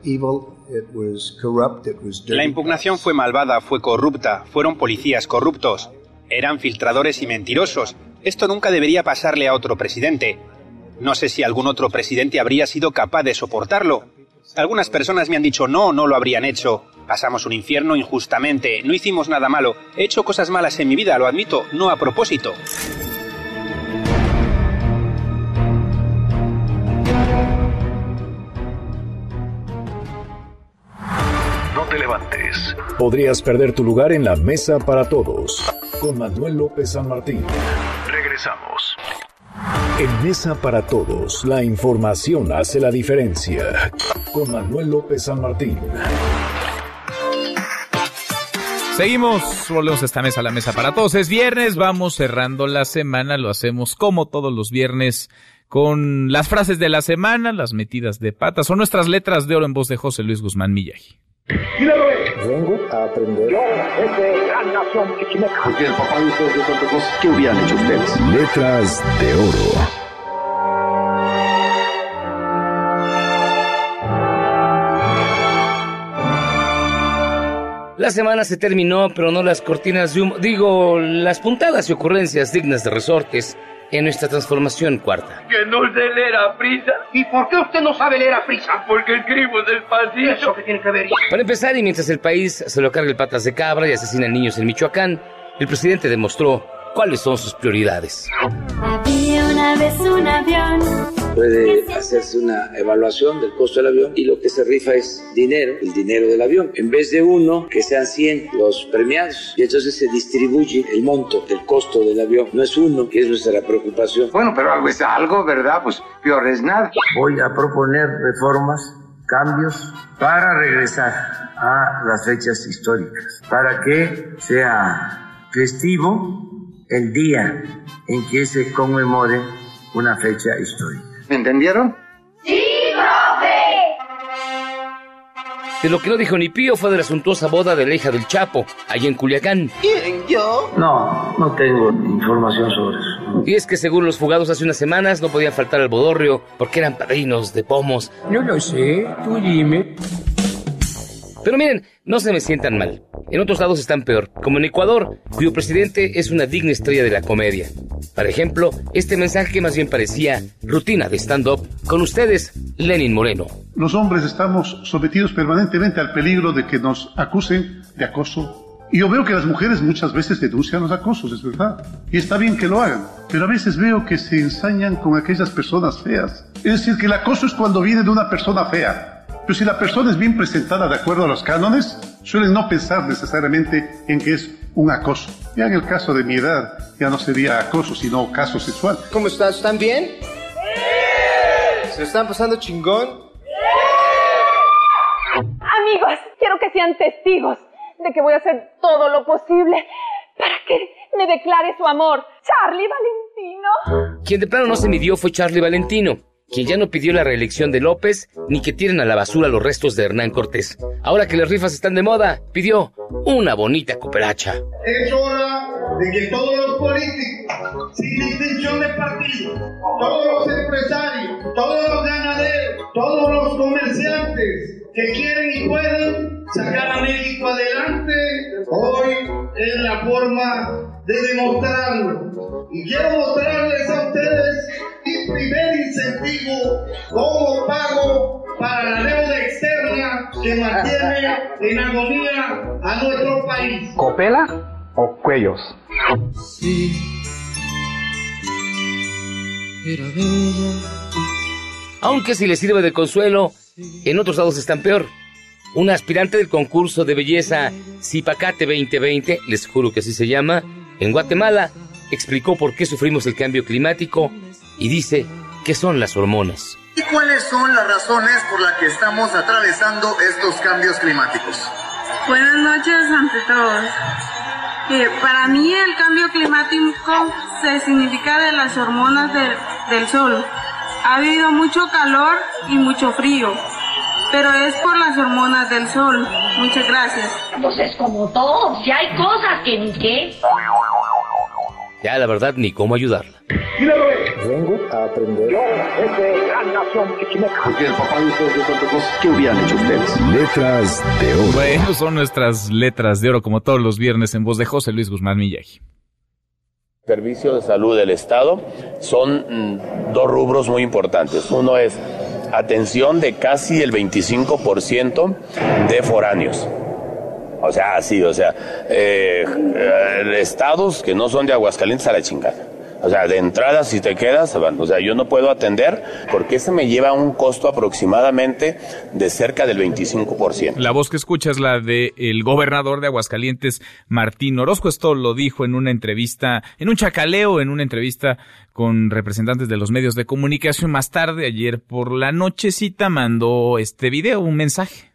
La impugnación fue malvada, fue corrupta, fueron policías corruptos, eran filtradores y mentirosos. Esto nunca debería pasarle a otro presidente. No sé si algún otro presidente habría sido capaz de soportarlo. Algunas personas me han dicho no, no lo habrían hecho. Pasamos un infierno injustamente, no hicimos nada malo. He hecho cosas malas en mi vida, lo admito, no a propósito. No te levantes. Podrías perder tu lugar en la mesa para todos. Con Manuel López San Martín. Regresamos. En Mesa para Todos, la información hace la diferencia. Con Manuel López San Martín. Seguimos, volvemos a esta mesa, la mesa para todos. Es viernes, vamos cerrando la semana, lo hacemos como todos los viernes con las frases de la semana, las metidas de patas, son nuestras letras de oro en voz de José Luis Guzmán Millaji. Vengo a aprender. Yo, este gran nación Porque el papá de ustedes de Santa Cruz, ¿qué hubieran hecho ustedes? Letras de oro. La semana se terminó, pero no las cortinas de humo, digo, las puntadas y ocurrencias dignas de resortes en nuestra transformación cuarta. Que no sé leer a prisa. ¿Y por qué usted no sabe leer a prisa? Porque escribo despacito. ¿Eso qué tiene que ver? Para empezar, y mientras el país se lo carga el patas de cabra y asesina niños en Michoacán, el presidente demostró cuáles son sus prioridades. Había una vez un avión puede hacerse una evaluación del costo del avión y lo que se rifa es dinero, el dinero del avión. En vez de uno, que sean 100 los premiados. Y entonces se distribuye el monto del costo del avión. No es uno, que es nuestra preocupación. Bueno, pero algo es algo, ¿verdad? Pues peor es nada. Voy a proponer reformas, cambios para regresar a las fechas históricas, para que sea festivo el día en que se conmemore una fecha histórica. ¿Me entendieron? ¡Sí, profe! De lo que no dijo ni Pío fue de la suntuosa boda de la hija del Chapo, allí en Culiacán. ¿Quién, yo? No, no tengo información sobre eso. Y es que según los fugados hace unas semanas no podían faltar al bodorrio porque eran padrinos de pomos. No lo sé, tú dime. Pero miren, no se me sientan mal. En otros lados están peor, como en Ecuador, cuyo presidente es una digna estrella de la comedia. Por ejemplo, este mensaje que más bien parecía rutina de stand-up, con ustedes, Lenin Moreno. Los hombres estamos sometidos permanentemente al peligro de que nos acusen de acoso. Y yo veo que las mujeres muchas veces denuncian los acosos, es verdad. Y está bien que lo hagan. Pero a veces veo que se ensañan con aquellas personas feas. Es decir, que el acoso es cuando viene de una persona fea. Pero si la persona es bien presentada de acuerdo a los cánones, suelen no pensar necesariamente en que es un acoso. Ya en el caso de mi edad, ya no sería acoso, sino caso sexual. ¿Cómo estás? ¿Están bien? ¿Se están pasando chingón? Amigos, quiero que sean testigos de que voy a hacer todo lo posible para que me declare su amor. Charlie Valentino. Quien de plano no se midió fue Charlie Valentino quien ya no pidió la reelección de López ni que tiren a la basura los restos de Hernán Cortés. Ahora que las rifas están de moda, pidió una bonita cooperacha. Es hora de que todos los políticos, sin distinción de partido, todos los empresarios, todos los ganaderos, todos los comerciantes que quieren y pueden sacar a México adelante, hoy es la forma de demostrarlo. Y quiero mostrarles a ustedes mi primer incentivo como pago para la deuda externa que mantiene en agonía a nuestro país. ¿Copela o cuellos? Sí. Aunque si le sirve de consuelo, en otros lados están peor. Una aspirante del concurso de belleza Zipacate 2020, les juro que así se llama, en Guatemala, explicó por qué sufrimos el cambio climático y dice que son las hormonas. ¿Y cuáles son las razones por las que estamos atravesando estos cambios climáticos? Buenas noches ante todos. Eh, para mí el cambio climático se significa de las hormonas del sol. Ha habido mucho calor y mucho frío, pero es por las hormonas del sol. Muchas gracias. Pues es como todo, si hay cosas que ni qué. Ya la verdad ni cómo ayudarla. Vengo a aprender. Yo, este gran nación Porque el papá de ustedes ¿qué hubieran hecho ustedes? Letras de oro. Bueno, son nuestras letras de oro como todos los viernes en voz de José Luis Guzmán Millaji. Servicio de salud del Estado son mm, dos rubros muy importantes. Uno es atención de casi el 25% de foráneos. O sea, sí, o sea, eh, eh, estados que no son de Aguascalientes a la chingada. O sea, de entrada, si te quedas, o sea, yo no puedo atender porque eso me lleva a un costo aproximadamente de cerca del 25%. La voz que escuchas es la del el gobernador de Aguascalientes, Martín Orozco. Esto lo dijo en una entrevista, en un chacaleo, en una entrevista con representantes de los medios de comunicación. Más tarde, ayer por la nochecita, mandó este video, un mensaje.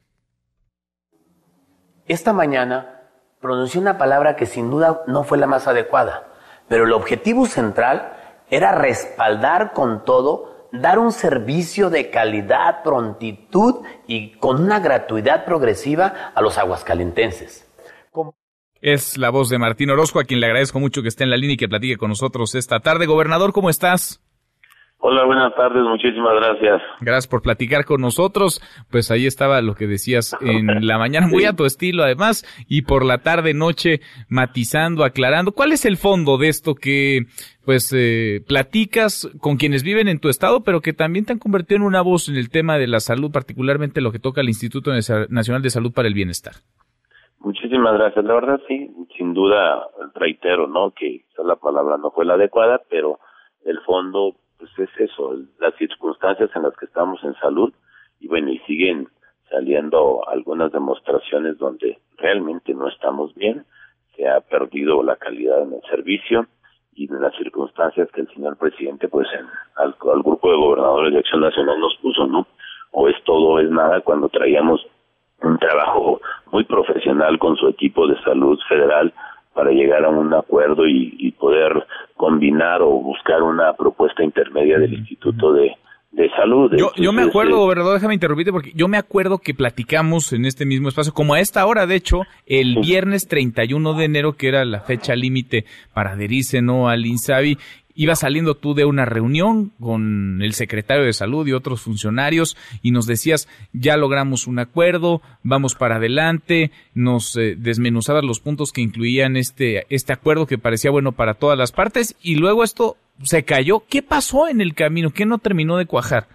Esta mañana pronuncié una palabra que sin duda no fue la más adecuada pero el objetivo central era respaldar con todo, dar un servicio de calidad, prontitud y con una gratuidad progresiva a los aguascalentenses. Es la voz de Martín Orozco, a quien le agradezco mucho que esté en la línea y que platique con nosotros esta tarde. Gobernador, ¿cómo estás? Hola, buenas tardes, muchísimas gracias. Gracias por platicar con nosotros. Pues ahí estaba lo que decías en la mañana, muy a tu estilo además, y por la tarde, noche, matizando, aclarando. ¿Cuál es el fondo de esto que, pues, eh, platicas con quienes viven en tu estado, pero que también te han convertido en una voz en el tema de la salud, particularmente lo que toca al Instituto Nacional de Salud para el Bienestar? Muchísimas gracias. La verdad, sí, sin duda, reitero, ¿no? Que la palabra no fue la adecuada, pero el fondo pues es eso, las circunstancias en las que estamos en salud y bueno, y siguen saliendo algunas demostraciones donde realmente no estamos bien, se ha perdido la calidad en el servicio y en las circunstancias que el señor presidente pues en, al, al grupo de gobernadores de Acción Nacional nos puso, ¿no? O es todo o es nada cuando traíamos un trabajo muy profesional con su equipo de salud federal para llegar a un acuerdo y, poder combinar o buscar una propuesta intermedia del Instituto de, salud. Yo, yo me acuerdo, gobernador, déjame interrumpirte porque yo me acuerdo que platicamos en este mismo espacio, como a esta hora, de hecho, el viernes 31 de enero, que era la fecha límite para adherirse no al INSABI, iba saliendo tú de una reunión con el secretario de salud y otros funcionarios y nos decías, ya logramos un acuerdo, vamos para adelante, nos eh, desmenuzabas los puntos que incluían este, este acuerdo que parecía bueno para todas las partes y luego esto se cayó. ¿Qué pasó en el camino? ¿Qué no terminó de cuajar?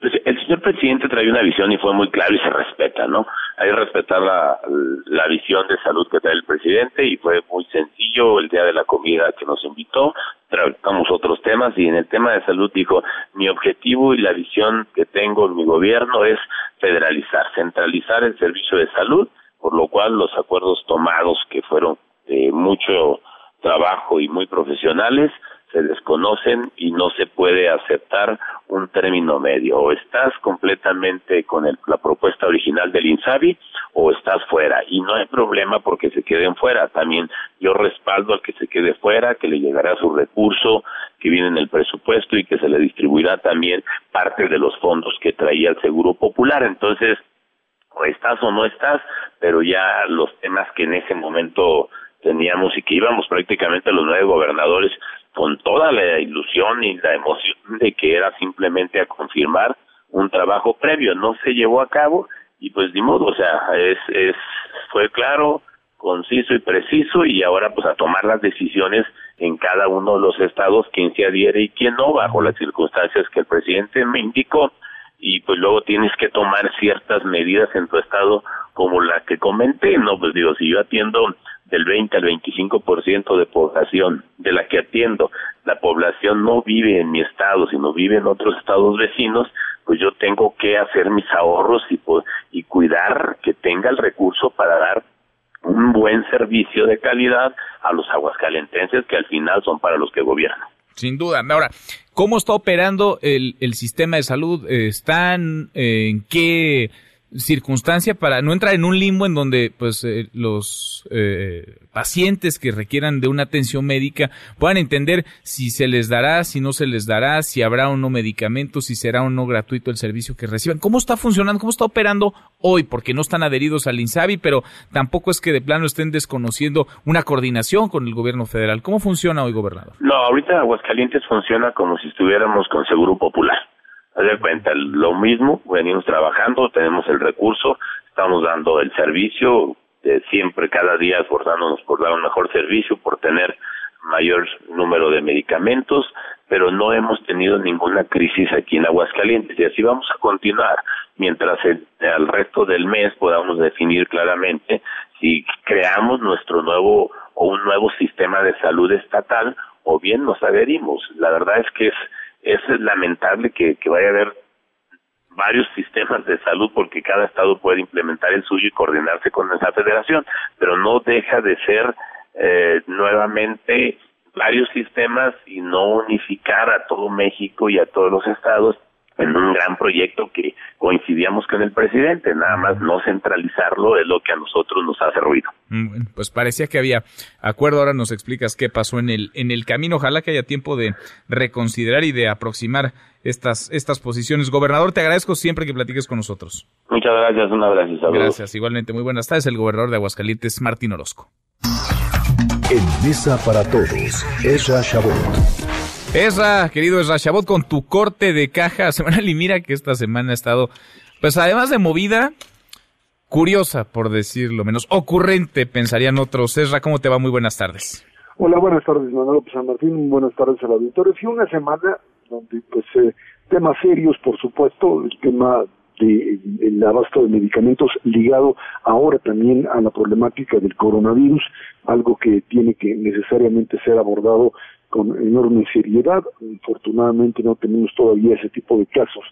Pues señor presidente trae una visión y fue muy claro y se respeta, ¿no? Hay que respetar la, la visión de salud que trae el presidente y fue muy sencillo el día de la comida que nos invitó, tratamos otros temas y en el tema de salud dijo, mi objetivo y la visión que tengo en mi gobierno es federalizar, centralizar el servicio de salud, por lo cual los acuerdos tomados que fueron de mucho trabajo y muy profesionales, se desconocen y no se puede aceptar un término medio. O estás completamente con la propuesta original del INSABI o estás fuera. Y no hay problema porque se queden fuera. También yo respaldo al que se quede fuera, que le llegará su recurso que viene en el presupuesto y que se le distribuirá también parte de los fondos que traía el Seguro Popular. Entonces, o estás o no estás, pero ya los temas que en ese momento teníamos y que íbamos prácticamente los nueve gobernadores con toda la ilusión y la emoción de que era simplemente a confirmar un trabajo previo, no se llevó a cabo y pues ni modo, o sea, es, es fue claro, conciso y preciso y ahora pues a tomar las decisiones en cada uno de los estados quién se adhiere y quién no bajo las circunstancias que el presidente me indicó y pues luego tienes que tomar ciertas medidas en tu estado como la que comenté, no pues digo, si yo atiendo del 20 al 25% de población de la que atiendo, la población no vive en mi estado, sino vive en otros estados vecinos, pues yo tengo que hacer mis ahorros y, pues, y cuidar que tenga el recurso para dar un buen servicio de calidad a los aguascalentenses que al final son para los que gobiernan. Sin duda. Ahora, ¿cómo está operando el, el sistema de salud? ¿Están en qué circunstancia para no entrar en un limbo en donde pues eh, los eh, pacientes que requieran de una atención médica puedan entender si se les dará, si no se les dará, si habrá o no medicamentos, si será o no gratuito el servicio que reciban. ¿Cómo está funcionando? ¿Cómo está operando hoy? Porque no están adheridos al INSABI, pero tampoco es que de plano estén desconociendo una coordinación con el gobierno federal. ¿Cómo funciona hoy, gobernador? No, ahorita Aguascalientes funciona como si estuviéramos con Seguro Popular Haz cuenta, lo mismo, venimos trabajando, tenemos el recurso, estamos dando el servicio, de siempre, cada día esforzándonos por dar un mejor servicio, por tener mayor número de medicamentos, pero no hemos tenido ninguna crisis aquí en Aguascalientes y así vamos a continuar mientras el, al resto del mes podamos definir claramente si creamos nuestro nuevo o un nuevo sistema de salud estatal o bien nos adherimos. La verdad es que es, es lamentable que, que vaya a haber varios sistemas de salud porque cada estado puede implementar el suyo y coordinarse con esa federación, pero no deja de ser eh, nuevamente varios sistemas y no unificar a todo México y a todos los estados en un gran proyecto que coincidíamos con el presidente, nada más no centralizarlo es lo que a nosotros nos hace ruido. Mm, bueno, pues parecía que había acuerdo, ahora nos explicas qué pasó en el en el camino, ojalá que haya tiempo de reconsiderar y de aproximar estas estas posiciones. Gobernador, te agradezco siempre que platiques con nosotros. Muchas gracias, un abrazo saludos. Gracias, igualmente, muy buenas tardes, el gobernador de Aguascalientes, Martín Orozco. En Mesa para Todos, Ezra Shabot. Esra, querido Esra Chabot, con tu corte de caja semanal y mira que esta semana ha estado, pues además de movida, curiosa, por decirlo menos, ocurrente, pensarían otros. Esra, ¿cómo te va? Muy buenas tardes. Hola, buenas tardes, Manuel López San Martín, buenas tardes al auditorio. Sí, una semana donde, pues, eh, temas serios, por supuesto, el tema de el abasto de medicamentos ligado ahora también a la problemática del coronavirus, algo que tiene que necesariamente ser abordado con enorme seriedad. Afortunadamente no tenemos todavía ese tipo de casos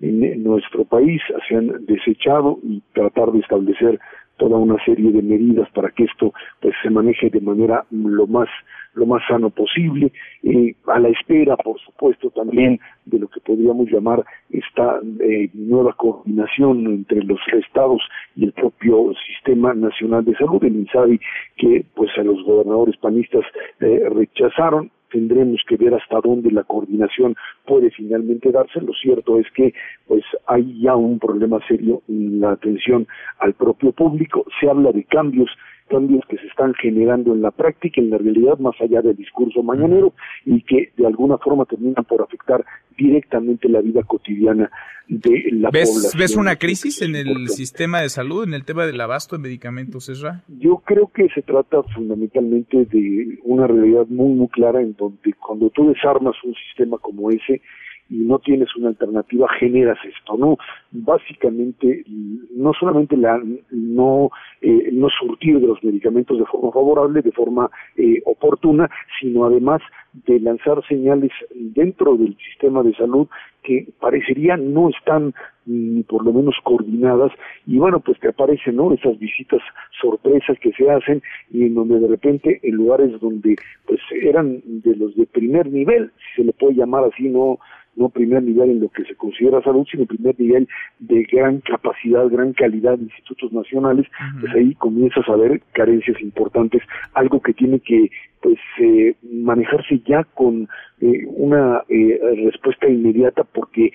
en, nuestro país. Se han desechado y tratar de establecer toda una serie de medidas para que esto pues se maneje de manera lo más lo más sano posible, eh, a la espera, por supuesto, también de lo que podríamos llamar esta eh, nueva coordinación entre los estados y el propio Sistema Nacional de Salud, el INSABI, que pues a los gobernadores panistas eh, rechazaron tendremos que ver hasta dónde la coordinación puede finalmente darse. Lo cierto es que pues hay ya un problema serio en la atención al propio público. Se habla de cambios cambios que se están generando en la práctica, en la realidad, más allá del discurso mañanero, y que de alguna forma terminan por afectar directamente la vida cotidiana de la población. ¿Ves una crisis en el sistema de salud, en el tema del abasto de medicamentos, Esra? Yo creo que se trata fundamentalmente de una realidad muy, muy clara en donde cuando tú desarmas un sistema como ese, y no tienes una alternativa, generas esto, ¿no? Básicamente, no solamente la, no, eh, no surtir de los medicamentos de forma favorable, de forma eh, oportuna, sino además de lanzar señales dentro del sistema de salud que parecería no están ni por lo menos coordinadas. Y bueno pues te aparecen no esas visitas sorpresas que se hacen y en donde de repente en lugares donde pues eran de los de primer nivel si se le puede llamar así no no primer nivel en lo que se considera salud, sino primer nivel de gran capacidad, gran calidad de institutos nacionales, pues ahí comienzas a ver carencias importantes, algo que tiene que pues eh, manejarse ya con eh, una eh, respuesta inmediata porque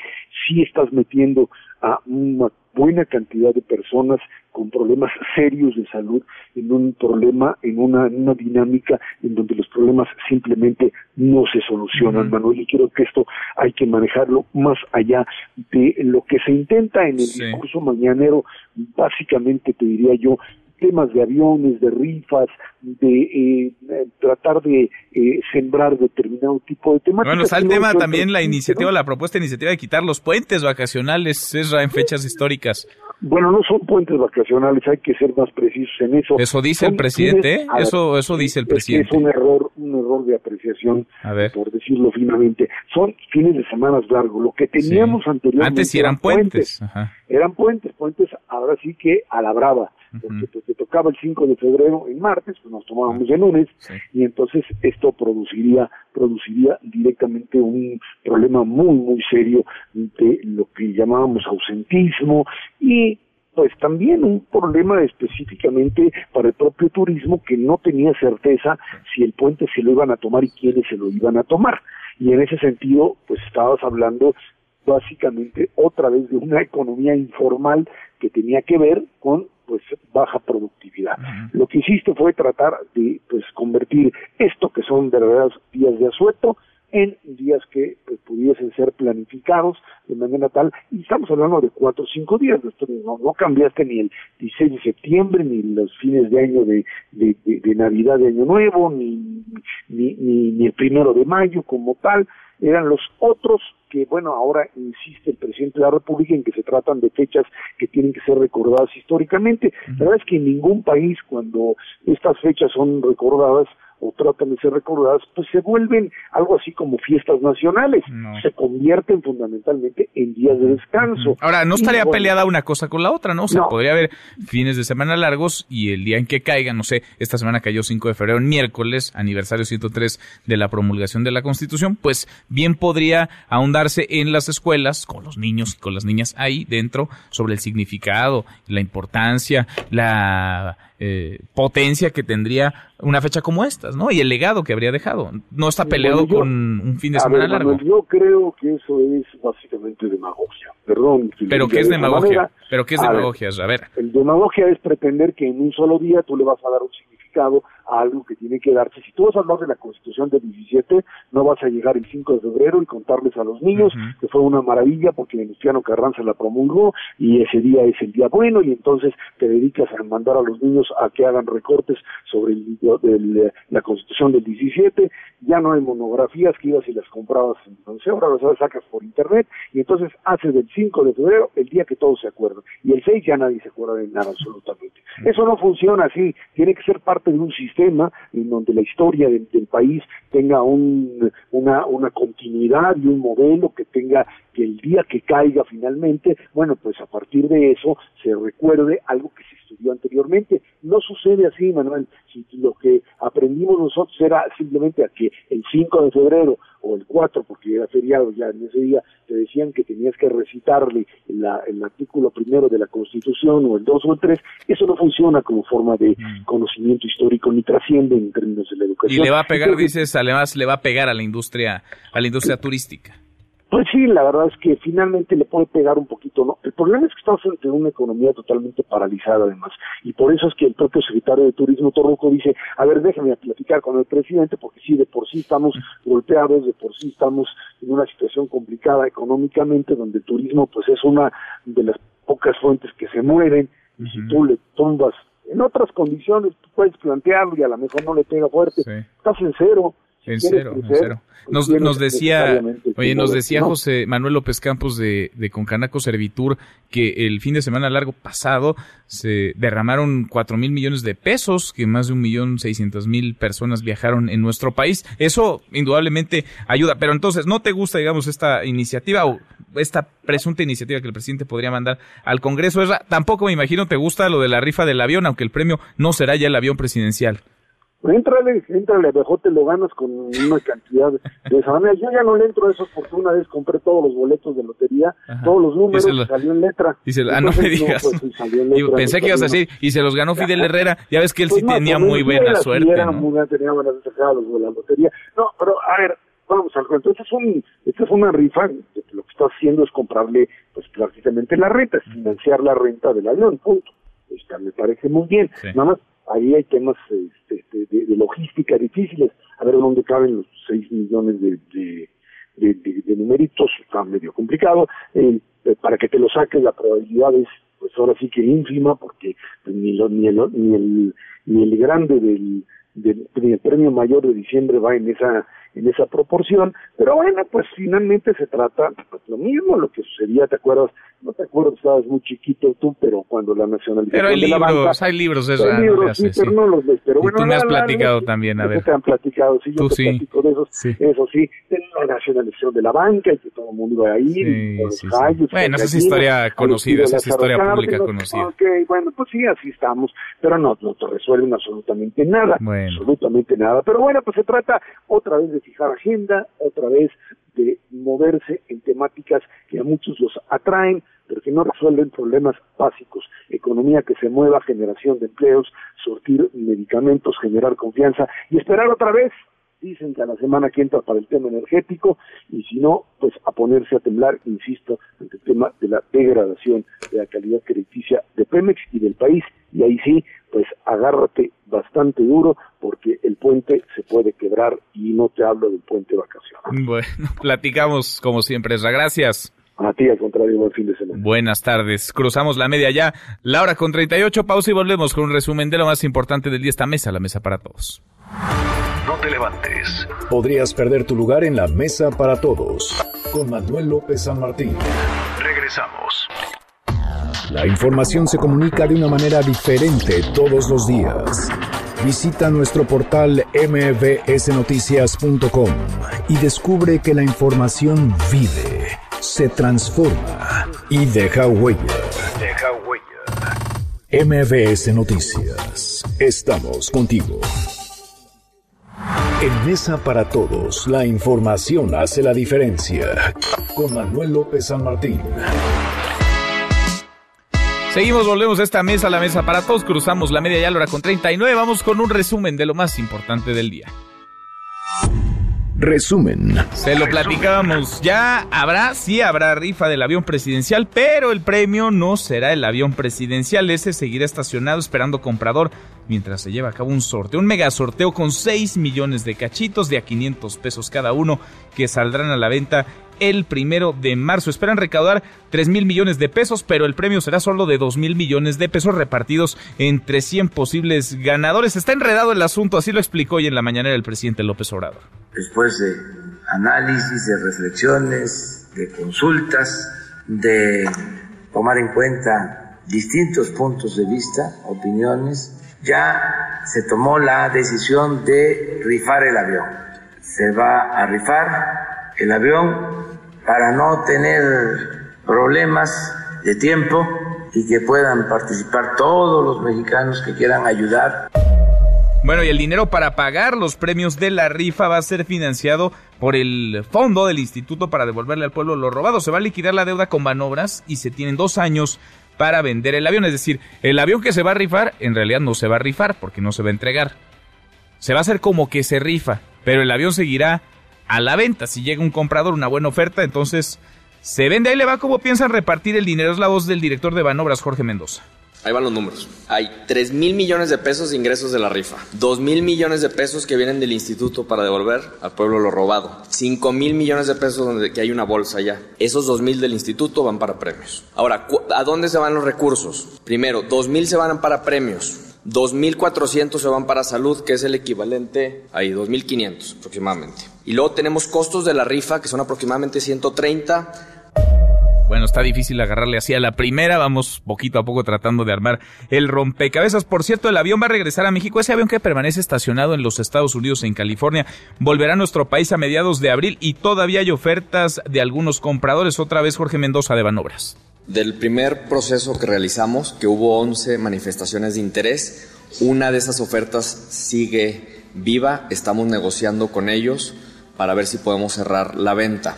si estás metiendo a una buena cantidad de personas con problemas serios de salud en un problema, en una, una dinámica en donde los problemas simplemente no se solucionan, Manuel, y creo que esto hay que manejarlo más allá de lo que se intenta en el discurso mañanero, básicamente te diría yo, temas de aviones, de rifas, de eh, tratar de eh, sembrar determinado tipo de temas. Bueno, está el tema también, la iniciativa, la propuesta de iniciativa de quitar los puentes vacacionales, es en fechas históricas. Bueno, no son puentes vacacionales, hay que ser más precisos en eso. Eso dice el presidente, ¿eh? eso eso dice el presidente. Es, un error, un error de apreciación, por decirlo finamente. Son fines de semanas largos. Lo que teníamos anteriormente antes sí eran puentes, eran puentes, puentes. Ahora sí que a la brava porque pues, te tocaba el 5 de febrero en martes, pues nos tomábamos el lunes, y entonces esto produciría, produciría directamente un problema muy, muy serio de lo que llamábamos ausentismo y pues también un problema específicamente para el propio turismo que no tenía certeza si el puente se lo iban a tomar y quiénes se lo iban a tomar. Y en ese sentido, pues estabas hablando básicamente otra vez de una economía informal que tenía que ver con baja productividad. Lo que hiciste fue tratar de pues convertir esto que son verdaderos días de asueto en días que pues, pudiesen ser planificados de manera tal, y estamos hablando de cuatro o cinco días, no, no cambiaste ni el 16 de septiembre, ni los fines de año de, de, de, Navidad de Año Nuevo, ni, ni, ni, ni el primero de mayo como tal, eran los otros que, bueno, ahora insiste el presidente de la República en que se tratan de fechas que tienen que ser recordadas históricamente. La verdad es que en ningún país, cuando estas fechas son recordadas, o tratan de ser recordadas, pues se vuelven algo así como fiestas nacionales, se convierten fundamentalmente en días de descanso. Ahora, no estaría peleada una cosa con la otra, ¿no? O sea, podría haber fines de semana largos y el día en que caiga, no sé, esta semana cayó 5 de febrero, miércoles, aniversario 103 de la promulgación de la Constitución, pues bien podría ahondarse en las escuelas, con los niños y con las niñas ahí dentro, sobre el significado, la importancia, la eh, potencia que tendría una fecha como estas, ¿no? Y el legado que habría dejado. No está peleado con un fin de semana largo. yo creo que eso es básicamente demagogia. Perdón. Pero ¿qué es demagogia? Pero ¿qué es demagogia? A ver. El demagogia es pretender que en un solo día tú le vas a dar un significado a algo que tiene que darse. Si tú vas a hablar de la Constitución del 17, no vas a llegar el 5 de febrero y contarles a los niños que fue una maravilla porque Venustiano Carranza la promulgó y ese día es el día bueno y entonces te dedicas a mandar a los niños a que hagan recortes sobre el, la Constitución del 17. Ya no hay monografías que ibas y las comprabas en entonces ahora las sacas por internet y entonces haces del 5 de febrero el día que todos se acuerdan y el 6 ya nadie se acuerda de nada absolutamente. Eso no funciona así, tiene que ser parte de un sistema en donde la historia del, país tenga un, una, una continuidad y un modelo que tenga que el día que caiga finalmente, bueno, pues a partir de eso se recuerde algo que se estudió anteriormente. No sucede así, Manuel. Si lo que aprendimos nosotros era simplemente a que el 5 de febrero o el 4, porque era feriado ya en ese día, te decían que tenías que recitarle el artículo primero de la Constitución o el 2 o el 3, eso no funciona como forma de mm. conocimiento histórico ni trasciende en términos de la educación. Y le va a pegar, dices, además le va a pegar a la industria, a la industria turística. Pues sí, la verdad es que finalmente le puede pegar un poquito, ¿no? El problema es que estamos ante una economía totalmente paralizada además, y por eso es que el propio secretario de Turismo Torruco dice, a ver, déjame platicar con el presidente, porque sí, de por sí estamos golpeados, de por sí estamos en una situación complicada económicamente, donde el turismo pues es una de las pocas fuentes que se mueven, y si tú le tumbas en otras condiciones, tú puedes plantearlo y a lo mejor no le pega fuerte, estás en cero, en cero, en cero. Nos, nos decía, oye, nos decía José Manuel López Campos de, de Concanaco Servitur que el fin de semana largo pasado se derramaron cuatro mil millones de pesos, que más de un millón seiscientos mil personas viajaron en nuestro país. Eso indudablemente ayuda. Pero entonces, ¿no te gusta, digamos, esta iniciativa o esta presunta iniciativa que el presidente podría mandar al Congreso? Tampoco me imagino te gusta lo de la rifa del avión, aunque el premio no será ya el avión presidencial. Entrale, entrale, mejor te lo ganas con una cantidad de esa manera. Yo ya no le entro a eso porque una vez compré todos los boletos de lotería, todos los números, y salió en letra. Y ah, no me digas. Pues, pensé que ibas a decir, y se los ganó Fidel Herrera, ya ves que él sí pues tenía muy buena suerte. Era, ¿no? Muy, tenía buena suerte los de la lotería. No, pero a ver, vamos al cuento. Esta es, un, esta es una rifa, lo que está haciendo es comprarle, pues prácticamente la renta, es financiar la renta del avión, punto. Esta me parece muy bien. Nada más ahí hay temas este, de, de, logística difíciles, a ver dónde caben los 6 millones de, de, de, numeritos, está medio complicado, eh, para que te lo saques la probabilidad es pues ahora sí que ínfima porque ni, lo, ni, el, ni, el, ni el grande del, del, el premio mayor de diciembre va en esa en esa proporción, pero bueno, pues finalmente se trata pues, lo mismo, lo que sucedía, ¿te acuerdas? No te acuerdo, estabas muy chiquito tú, pero cuando la nacionalización pero hay de libros, la banca... hay libros, eso, hay libros, sí, pero no los ves, pero bueno... tú me has platicado también, a ver. te han platicado, sí, yo te platico de esos, sí. eso sí, de la nacionalización de la banca y que todo el mundo iba a ir, y los callos, Bueno, esa es historia conocida, esa es historia pública conocida. Ok, bueno, pues sí, así estamos, pero no, no te resuelven absolutamente nada, absolutamente nada, pero bueno, pues se trata otra vez de fijar agenda, otra vez de moverse en temáticas que a muchos los atraen, pero que no resuelven problemas básicos. Economía que se mueva, generación de empleos, sortir medicamentos, generar confianza y esperar otra vez dicen que a la semana que entra para el tema energético y si no, pues a ponerse a temblar, insisto, ante el tema de la degradación de la calidad crediticia de Pemex y del país. Y ahí sí, pues agárrate bastante duro porque el puente se puede quebrar y no te hablo del puente vacacional. Bueno, platicamos como siempre, Gracias. A ti, al contrario, buen fin de semana. Buenas tardes. Cruzamos la media ya. La hora con 38, pausa y volvemos con un resumen de lo más importante del día. Esta mesa, la mesa para todos. No te levantes. Podrías perder tu lugar en la mesa para todos. Con Manuel López San Martín. Regresamos. La información se comunica de una manera diferente todos los días. Visita nuestro portal mbsnoticias.com y descubre que la información vive, se transforma y deja huella. Deja huella. MBS Noticias. Estamos contigo. En Mesa para Todos, la información hace la diferencia. Con Manuel López San Martín. Seguimos, volvemos a esta mesa, la mesa para todos. Cruzamos la media ya la hora con 39. Vamos con un resumen de lo más importante del día. Resumen. Se lo platicábamos. Ya habrá, sí habrá rifa del avión presidencial, pero el premio no será el avión presidencial. Ese seguirá estacionado esperando comprador mientras se lleva a cabo un sorteo, un mega sorteo con 6 millones de cachitos de a 500 pesos cada uno que saldrán a la venta el primero de marzo. Esperan recaudar 3 mil millones de pesos, pero el premio será solo de 2 mil millones de pesos repartidos entre 100 posibles ganadores. Está enredado el asunto, así lo explicó hoy en la mañanera el presidente López Obrador. Después de análisis, de reflexiones, de consultas, de tomar en cuenta distintos puntos de vista, opiniones, ya se tomó la decisión de rifar el avión. Se va a rifar el avión para no tener problemas de tiempo y que puedan participar todos los mexicanos que quieran ayudar. Bueno, y el dinero para pagar los premios de la rifa va a ser financiado por el fondo del instituto para devolverle al pueblo lo robado. Se va a liquidar la deuda con Banobras y se tienen dos años para vender el avión. Es decir, el avión que se va a rifar en realidad no se va a rifar porque no se va a entregar. Se va a hacer como que se rifa, pero el avión seguirá a la venta. Si llega un comprador, una buena oferta, entonces se vende. Ahí le va cómo piensan repartir el dinero. Es la voz del director de Banobras, Jorge Mendoza. Ahí van los números. Hay 3 mil millones de pesos de ingresos de la rifa, 2 mil millones de pesos que vienen del instituto para devolver al pueblo lo robado, 5 mil millones de pesos donde que hay una bolsa ya. Esos 2 mil del instituto van para premios. Ahora, ¿a dónde se van los recursos? Primero, 2 mil se van para premios. 2.400 se van para salud, que es el equivalente a 2.500 aproximadamente. Y luego tenemos costos de la rifa, que son aproximadamente 130 bueno, está difícil agarrarle así a la primera. Vamos poquito a poco tratando de armar el rompecabezas. Por cierto, el avión va a regresar a México. Ese avión que permanece estacionado en los Estados Unidos, en California, volverá a nuestro país a mediados de abril y todavía hay ofertas de algunos compradores. Otra vez Jorge Mendoza de Banobras. Del primer proceso que realizamos, que hubo 11 manifestaciones de interés, una de esas ofertas sigue viva. Estamos negociando con ellos para ver si podemos cerrar la venta.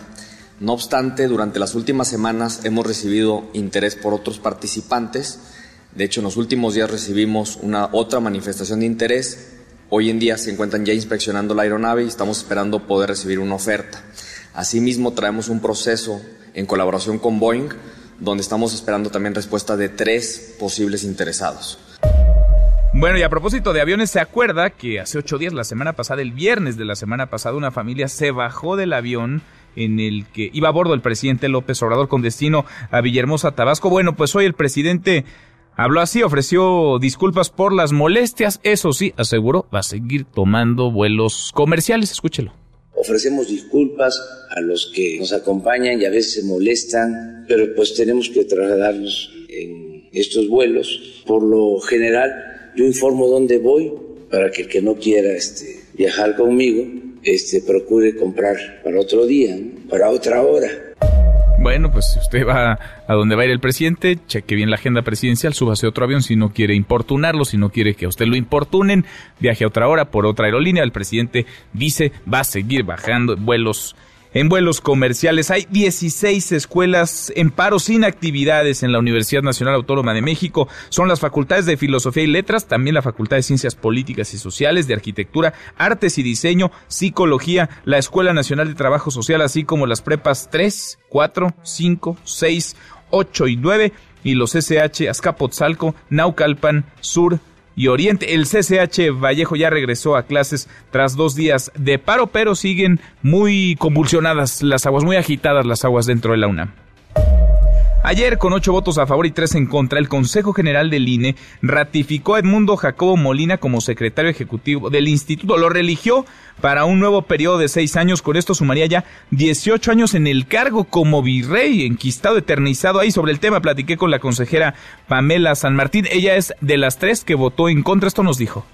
No obstante, durante las últimas semanas hemos recibido interés por otros participantes. De hecho, en los últimos días recibimos una otra manifestación de interés. Hoy en día se encuentran ya inspeccionando la aeronave y estamos esperando poder recibir una oferta. Asimismo, traemos un proceso en colaboración con Boeing, donde estamos esperando también respuesta de tres posibles interesados. Bueno, y a propósito de aviones, ¿se acuerda que hace ocho días, la semana pasada, el viernes de la semana pasada, una familia se bajó del avión en el que iba a bordo el presidente López Obrador con destino a Villahermosa, Tabasco. Bueno, pues hoy el presidente habló así, ofreció disculpas por las molestias, eso sí, aseguró, va a seguir tomando vuelos comerciales, escúchelo. Ofrecemos disculpas a los que nos acompañan y a veces se molestan, pero pues tenemos que trasladarnos en estos vuelos. Por lo general, yo informo dónde voy para que el que no quiera este, viajar conmigo este, procure comprar para otro día, para otra hora. Bueno, pues usted va a donde va a ir el presidente, cheque bien la agenda presidencial, súbase otro avión si no quiere importunarlo, si no quiere que a usted lo importunen, viaje a otra hora por otra aerolínea. El presidente dice va a seguir bajando vuelos en vuelos comerciales. Hay 16 escuelas en paro sin actividades en la Universidad Nacional Autónoma de México. Son las facultades de Filosofía y Letras, también la Facultad de Ciencias Políticas y Sociales, de Arquitectura, Artes y Diseño, Psicología, la Escuela Nacional de Trabajo Social, así como las prepas 3, 4, 5, 6, 8 y 9 y los SH Azcapotzalco, Naucalpan, Sur, y Oriente. El CCH Vallejo ya regresó a clases tras dos días de paro, pero siguen muy convulsionadas las aguas, muy agitadas las aguas dentro de la UNAM. Ayer, con ocho votos a favor y tres en contra, el Consejo General del INE ratificó a Edmundo Jacobo Molina como secretario ejecutivo del instituto. Lo religió para un nuevo periodo de seis años. Con esto sumaría ya 18 años en el cargo como virrey, enquistado, eternizado. Ahí sobre el tema platiqué con la consejera Pamela San Martín. Ella es de las tres que votó en contra. Esto nos dijo.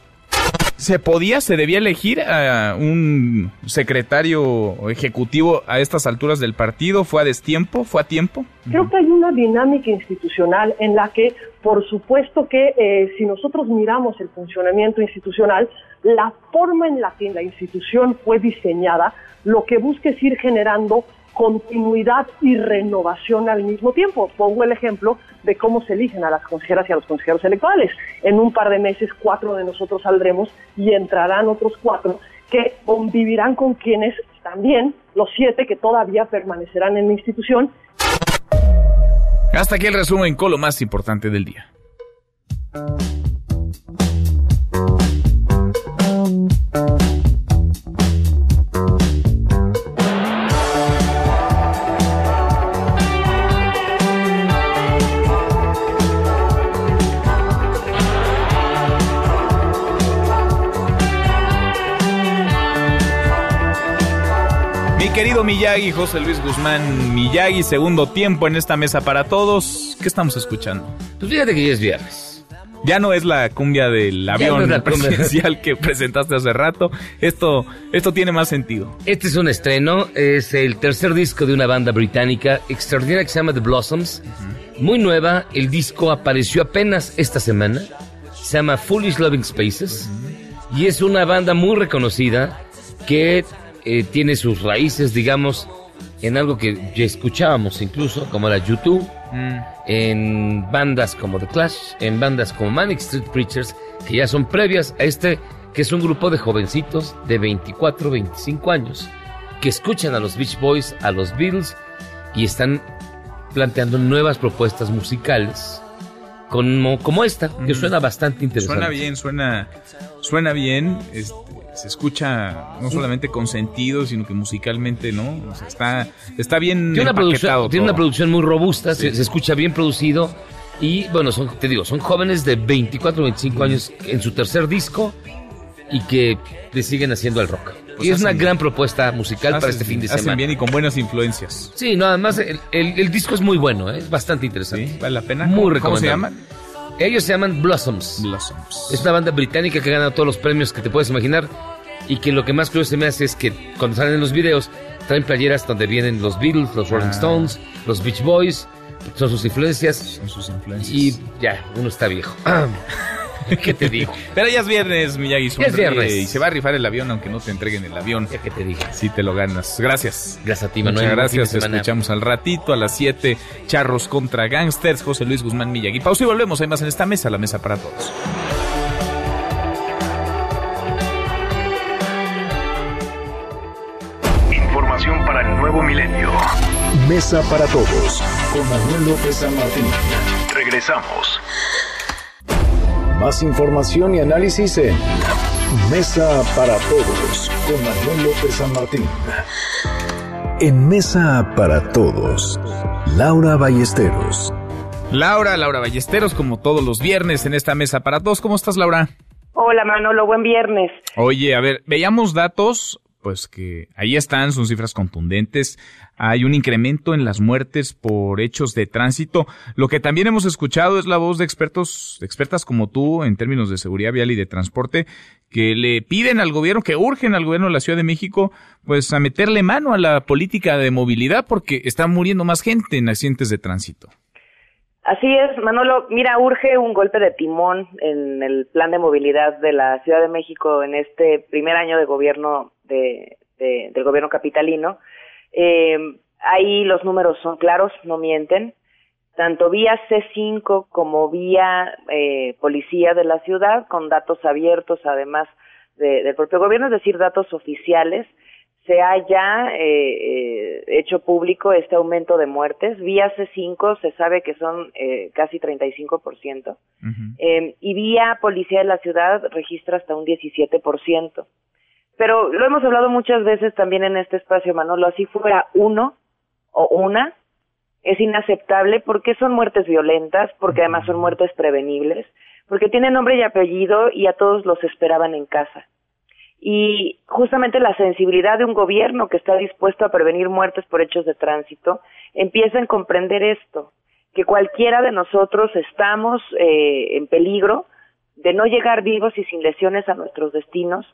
¿Se podía, se debía elegir a un secretario ejecutivo a estas alturas del partido? ¿Fue a destiempo? ¿Fue a tiempo? Creo que hay una dinámica institucional en la que, por supuesto que eh, si nosotros miramos el funcionamiento institucional, la forma en la que la institución fue diseñada, lo que busca es ir generando continuidad y renovación al mismo tiempo. Pongo el ejemplo de cómo se eligen a las consejeras y a los consejeros electorales. En un par de meses, cuatro de nosotros saldremos y entrarán otros cuatro que convivirán con quienes también, los siete que todavía permanecerán en la institución. Hasta aquí el resumen con lo más importante del día. Querido Miyagi, José Luis Guzmán Miyagi, segundo tiempo en esta mesa para todos. ¿Qué estamos escuchando? Pues fíjate que ya es viernes. Ya no es la cumbia del avión presidencial que presentaste hace rato. Esto, esto tiene más sentido. Este es un estreno, es el tercer disco de una banda británica extraordinaria que se llama The Blossoms. Muy nueva, el disco apareció apenas esta semana. Se llama Foolish Loving Spaces. Y es una banda muy reconocida que eh, tiene sus raíces, digamos, en algo que ya escuchábamos incluso, como la YouTube, mm. en bandas como The Clash, en bandas como Manic Street Preachers, que ya son previas a este, que es un grupo de jovencitos de 24, 25 años, que escuchan a los Beach Boys, a los Beatles, y están planteando nuevas propuestas musicales como, como esta, que mm. suena bastante interesante. Suena bien, suena, suena bien. Este, se escucha no solamente con sentido, sino que musicalmente, ¿no? O sea, está, está bien tiene una, producción, tiene una producción muy robusta, se, escucha bien producido. Y bueno, son, te digo, son jóvenes de 24, 25 años en su tercer disco y que le siguen haciendo el rock. Pues y es una gran propuesta musical para este fin de semana. Hacen bien y con buenas influencias. Sí, no, además el, el, disco es muy bueno, ¿eh? es bastante interesante. vale la pena. Muy ¿Cómo se llama? Ellos se llaman Blossoms. Blossoms. Es una banda británica que gana todos los premios que te puedes imaginar. Y que lo que más curioso se me hace es que cuando salen en los videos, traen playeras donde vienen los Beatles, los Rolling ah. Stones, los Beach Boys. Son sus influencias. Son sus influencias. Y ya, uno está viejo. ¿Qué te digo? Pero ya es viernes, Miyagi. Es viernes. Y se va a rifar el avión aunque no te entreguen el avión. Que te diga. Sí te lo ganas. Gracias. Gracias a ti, Manuel. Muchas gracias. Te escuchamos al ratito a las 7. Charros contra Gangsters. José Luis Guzmán Miyagi. Pausa y volvemos. Hay más en esta mesa. La mesa para todos. Información para el nuevo milenio. Mesa para todos. Con Manuel López San Martín. Regresamos. Más información y análisis en Mesa para Todos con Manuel López San Martín. En Mesa para Todos, Laura Ballesteros. Laura, Laura Ballesteros, como todos los viernes en esta Mesa para Todos. ¿Cómo estás, Laura? Hola, Manolo, buen viernes. Oye, a ver, veíamos datos pues que ahí están, son cifras contundentes. Hay un incremento en las muertes por hechos de tránsito. Lo que también hemos escuchado es la voz de expertos, expertas como tú en términos de seguridad vial y de transporte, que le piden al gobierno, que urgen al gobierno de la Ciudad de México, pues a meterle mano a la política de movilidad porque está muriendo más gente en accidentes de tránsito. Así es, Manolo. Mira, urge un golpe de timón en el plan de movilidad de la Ciudad de México en este primer año de gobierno de, del gobierno capitalino. Eh, ahí los números son claros, no mienten. Tanto vía C5 como vía eh, policía de la ciudad, con datos abiertos además del propio gobierno, es decir, datos oficiales, se haya eh, hecho público este aumento de muertes. Vía C5 se sabe que son eh, casi 35%. eh, y vía Policía de la Ciudad registra hasta un 17%. Pero lo hemos hablado muchas veces también en este espacio, Manolo, así fuera uno o una, es inaceptable porque son muertes violentas, porque además son muertes prevenibles, porque tienen nombre y apellido y a todos los esperaban en casa. Y justamente la sensibilidad de un gobierno que está dispuesto a prevenir muertes por hechos de tránsito empieza a comprender esto, que cualquiera de nosotros estamos eh, en peligro de no llegar vivos y sin lesiones a nuestros destinos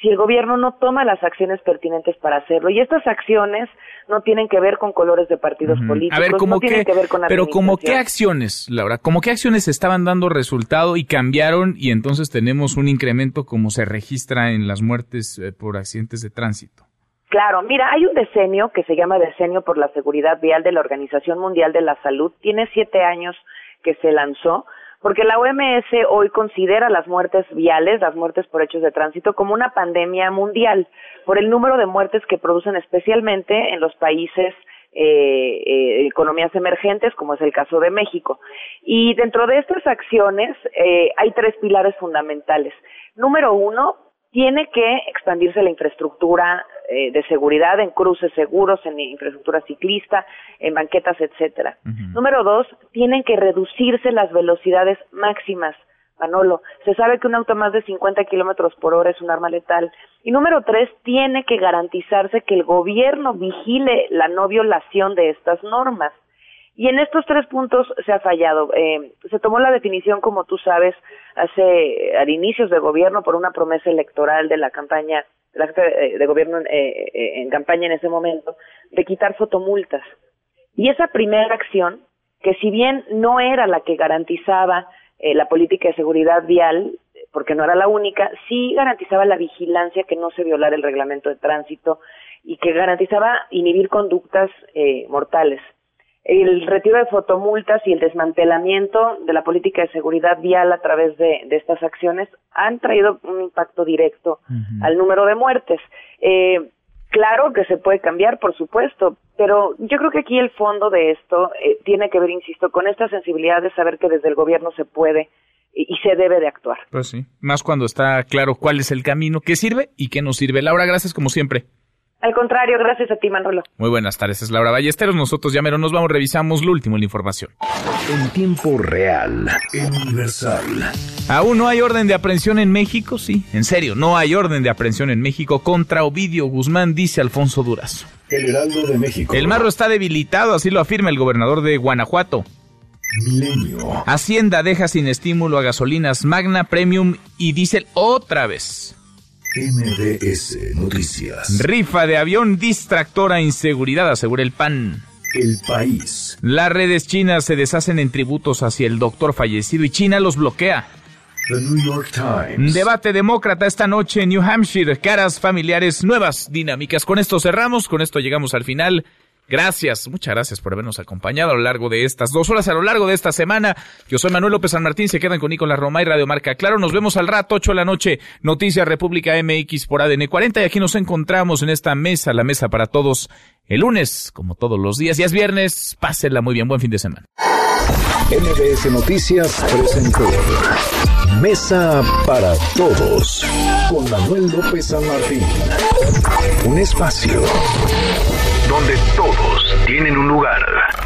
si el gobierno no toma las acciones pertinentes para hacerlo. Y estas acciones no tienen que ver con colores de partidos políticos, A ver, ¿cómo no tienen que ver con pero como qué acciones, Laura, como qué acciones estaban dando resultado y cambiaron y entonces tenemos un incremento como se registra en las muertes eh, por accidentes de tránsito. Claro, mira, hay un decenio que se llama Decenio por la Seguridad Vial de la Organización Mundial de la Salud. Tiene siete años que se lanzó, porque la OMS hoy considera las muertes viales, las muertes por hechos de tránsito, como una pandemia mundial, por el número de muertes que producen especialmente en los países eh, eh, economías emergentes, como es el caso de México. Y dentro de estas acciones eh, hay tres pilares fundamentales. Número uno, tiene que expandirse la infraestructura eh, de seguridad en cruces seguros, en infraestructura ciclista, en banquetas, etcétera. Número dos, tienen que reducirse las velocidades máximas. Manolo, se sabe que un auto más de 50 kilómetros por hora es un arma letal. Y número tres, tiene que garantizarse que el gobierno vigile la no violación de estas normas. Y en estos tres puntos se ha fallado. Eh, se tomó la definición, como tú sabes, hace al inicios de gobierno por una promesa electoral de la campaña, de la de gobierno en, eh, eh, en campaña en ese momento, de quitar fotomultas. Y esa primera acción, que si bien no era la que garantizaba eh, la política de seguridad vial, porque no era la única, sí garantizaba la vigilancia que no se violara el reglamento de tránsito y que garantizaba inhibir conductas eh, mortales. El retiro de fotomultas y el desmantelamiento de la política de seguridad vial a través de, de estas acciones han traído un impacto directo al número de muertes. Eh, claro que se puede cambiar, por supuesto, pero yo creo que aquí el fondo de esto eh, tiene que ver, insisto, con esta sensibilidad de saber que desde el gobierno se puede y, se debe de actuar. Pues sí, más cuando está claro cuál es el camino que sirve y que no sirve. Laura, gracias como siempre. Al contrario, gracias a ti, Manolo. Muy buenas tardes, es Laura Ballesteros. Nosotros ya mero nos vamos, revisamos lo último en la información. En tiempo real, universal. Aún no hay orden de aprehensión en México, sí, en serio, no hay orden de aprehensión en México contra Ovidio Guzmán, dice Alfonso Durazo. El Heraldo de México. El marro está debilitado, así lo afirma el gobernador de Guanajuato. Milenio. Hacienda deja sin estímulo a gasolinas Magna, Premium y Diesel otra vez. MBS Noticias. Rifa de avión distractora a inseguridad, asegura el PAN. El país. Las redes chinas se deshacen en tributos hacia el doctor fallecido y China los bloquea. The New York Times. Debate demócrata esta noche en New Hampshire. Caras familiares nuevas, dinámicas. Con esto cerramos, con esto llegamos al final. Gracias, muchas gracias por habernos acompañado a lo largo de estas dos horas, a lo largo de esta semana. Yo soy Manuel López San Martín, se quedan con Nicolás Roma y Radio Marca. Claro, nos vemos al rato, 8 de la noche, Noticias República MX por ADN 40 y aquí nos encontramos en esta mesa, la mesa para todos, el lunes, como todos los días. Ya es viernes, pásenla muy bien, buen fin de semana. MBS Noticias presentó Mesa para Todos con Manuel López San Martín. Un espacio donde todos tienen un lugar.